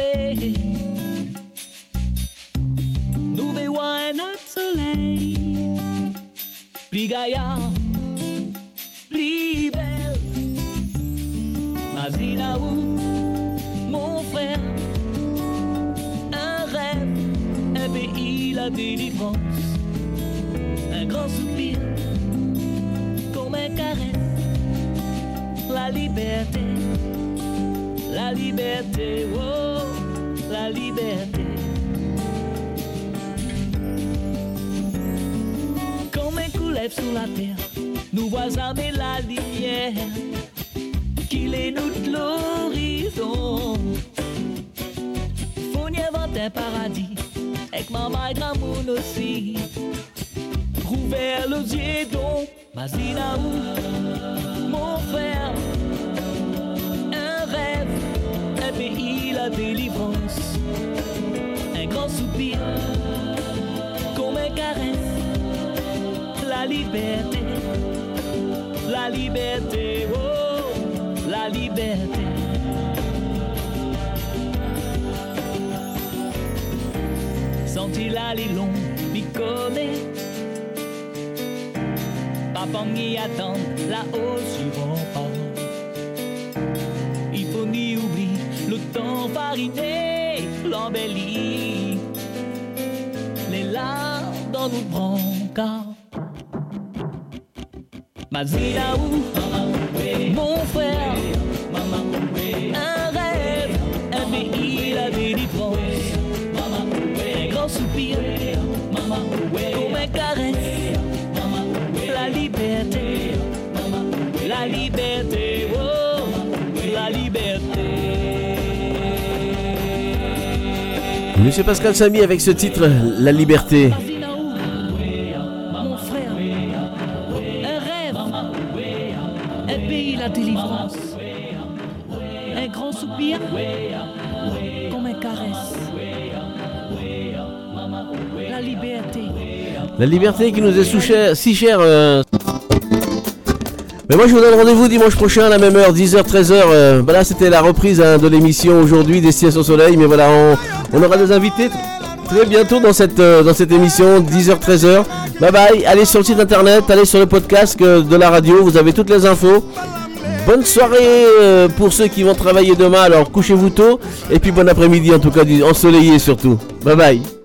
face. Pascal Samy avec ce titre, La Liberté. Mon frère, un rêve, un pays, la délivrance. Un grand soupir, comme un caresse. La liberté. La liberté qui nous est sous chère- si chère. euh. Mais moi je vous donne rendez-vous dimanche prochain à la même heure, 10h, 13h. euh, bah là c'était la reprise hein, de l'émission aujourd'hui, Destination Soleil. Mais voilà, on, on aura des invités tr- très bientôt dans cette, euh, émission, 10h, 13h. Bye bye, allez sur le site internet, allez sur le podcast euh, de la radio, vous avez toutes les infos. Bonne soirée euh, pour ceux qui vont travailler demain, alors couchez-vous tôt. Et puis bon après-midi en tout cas, ensoleillé surtout. Bye bye.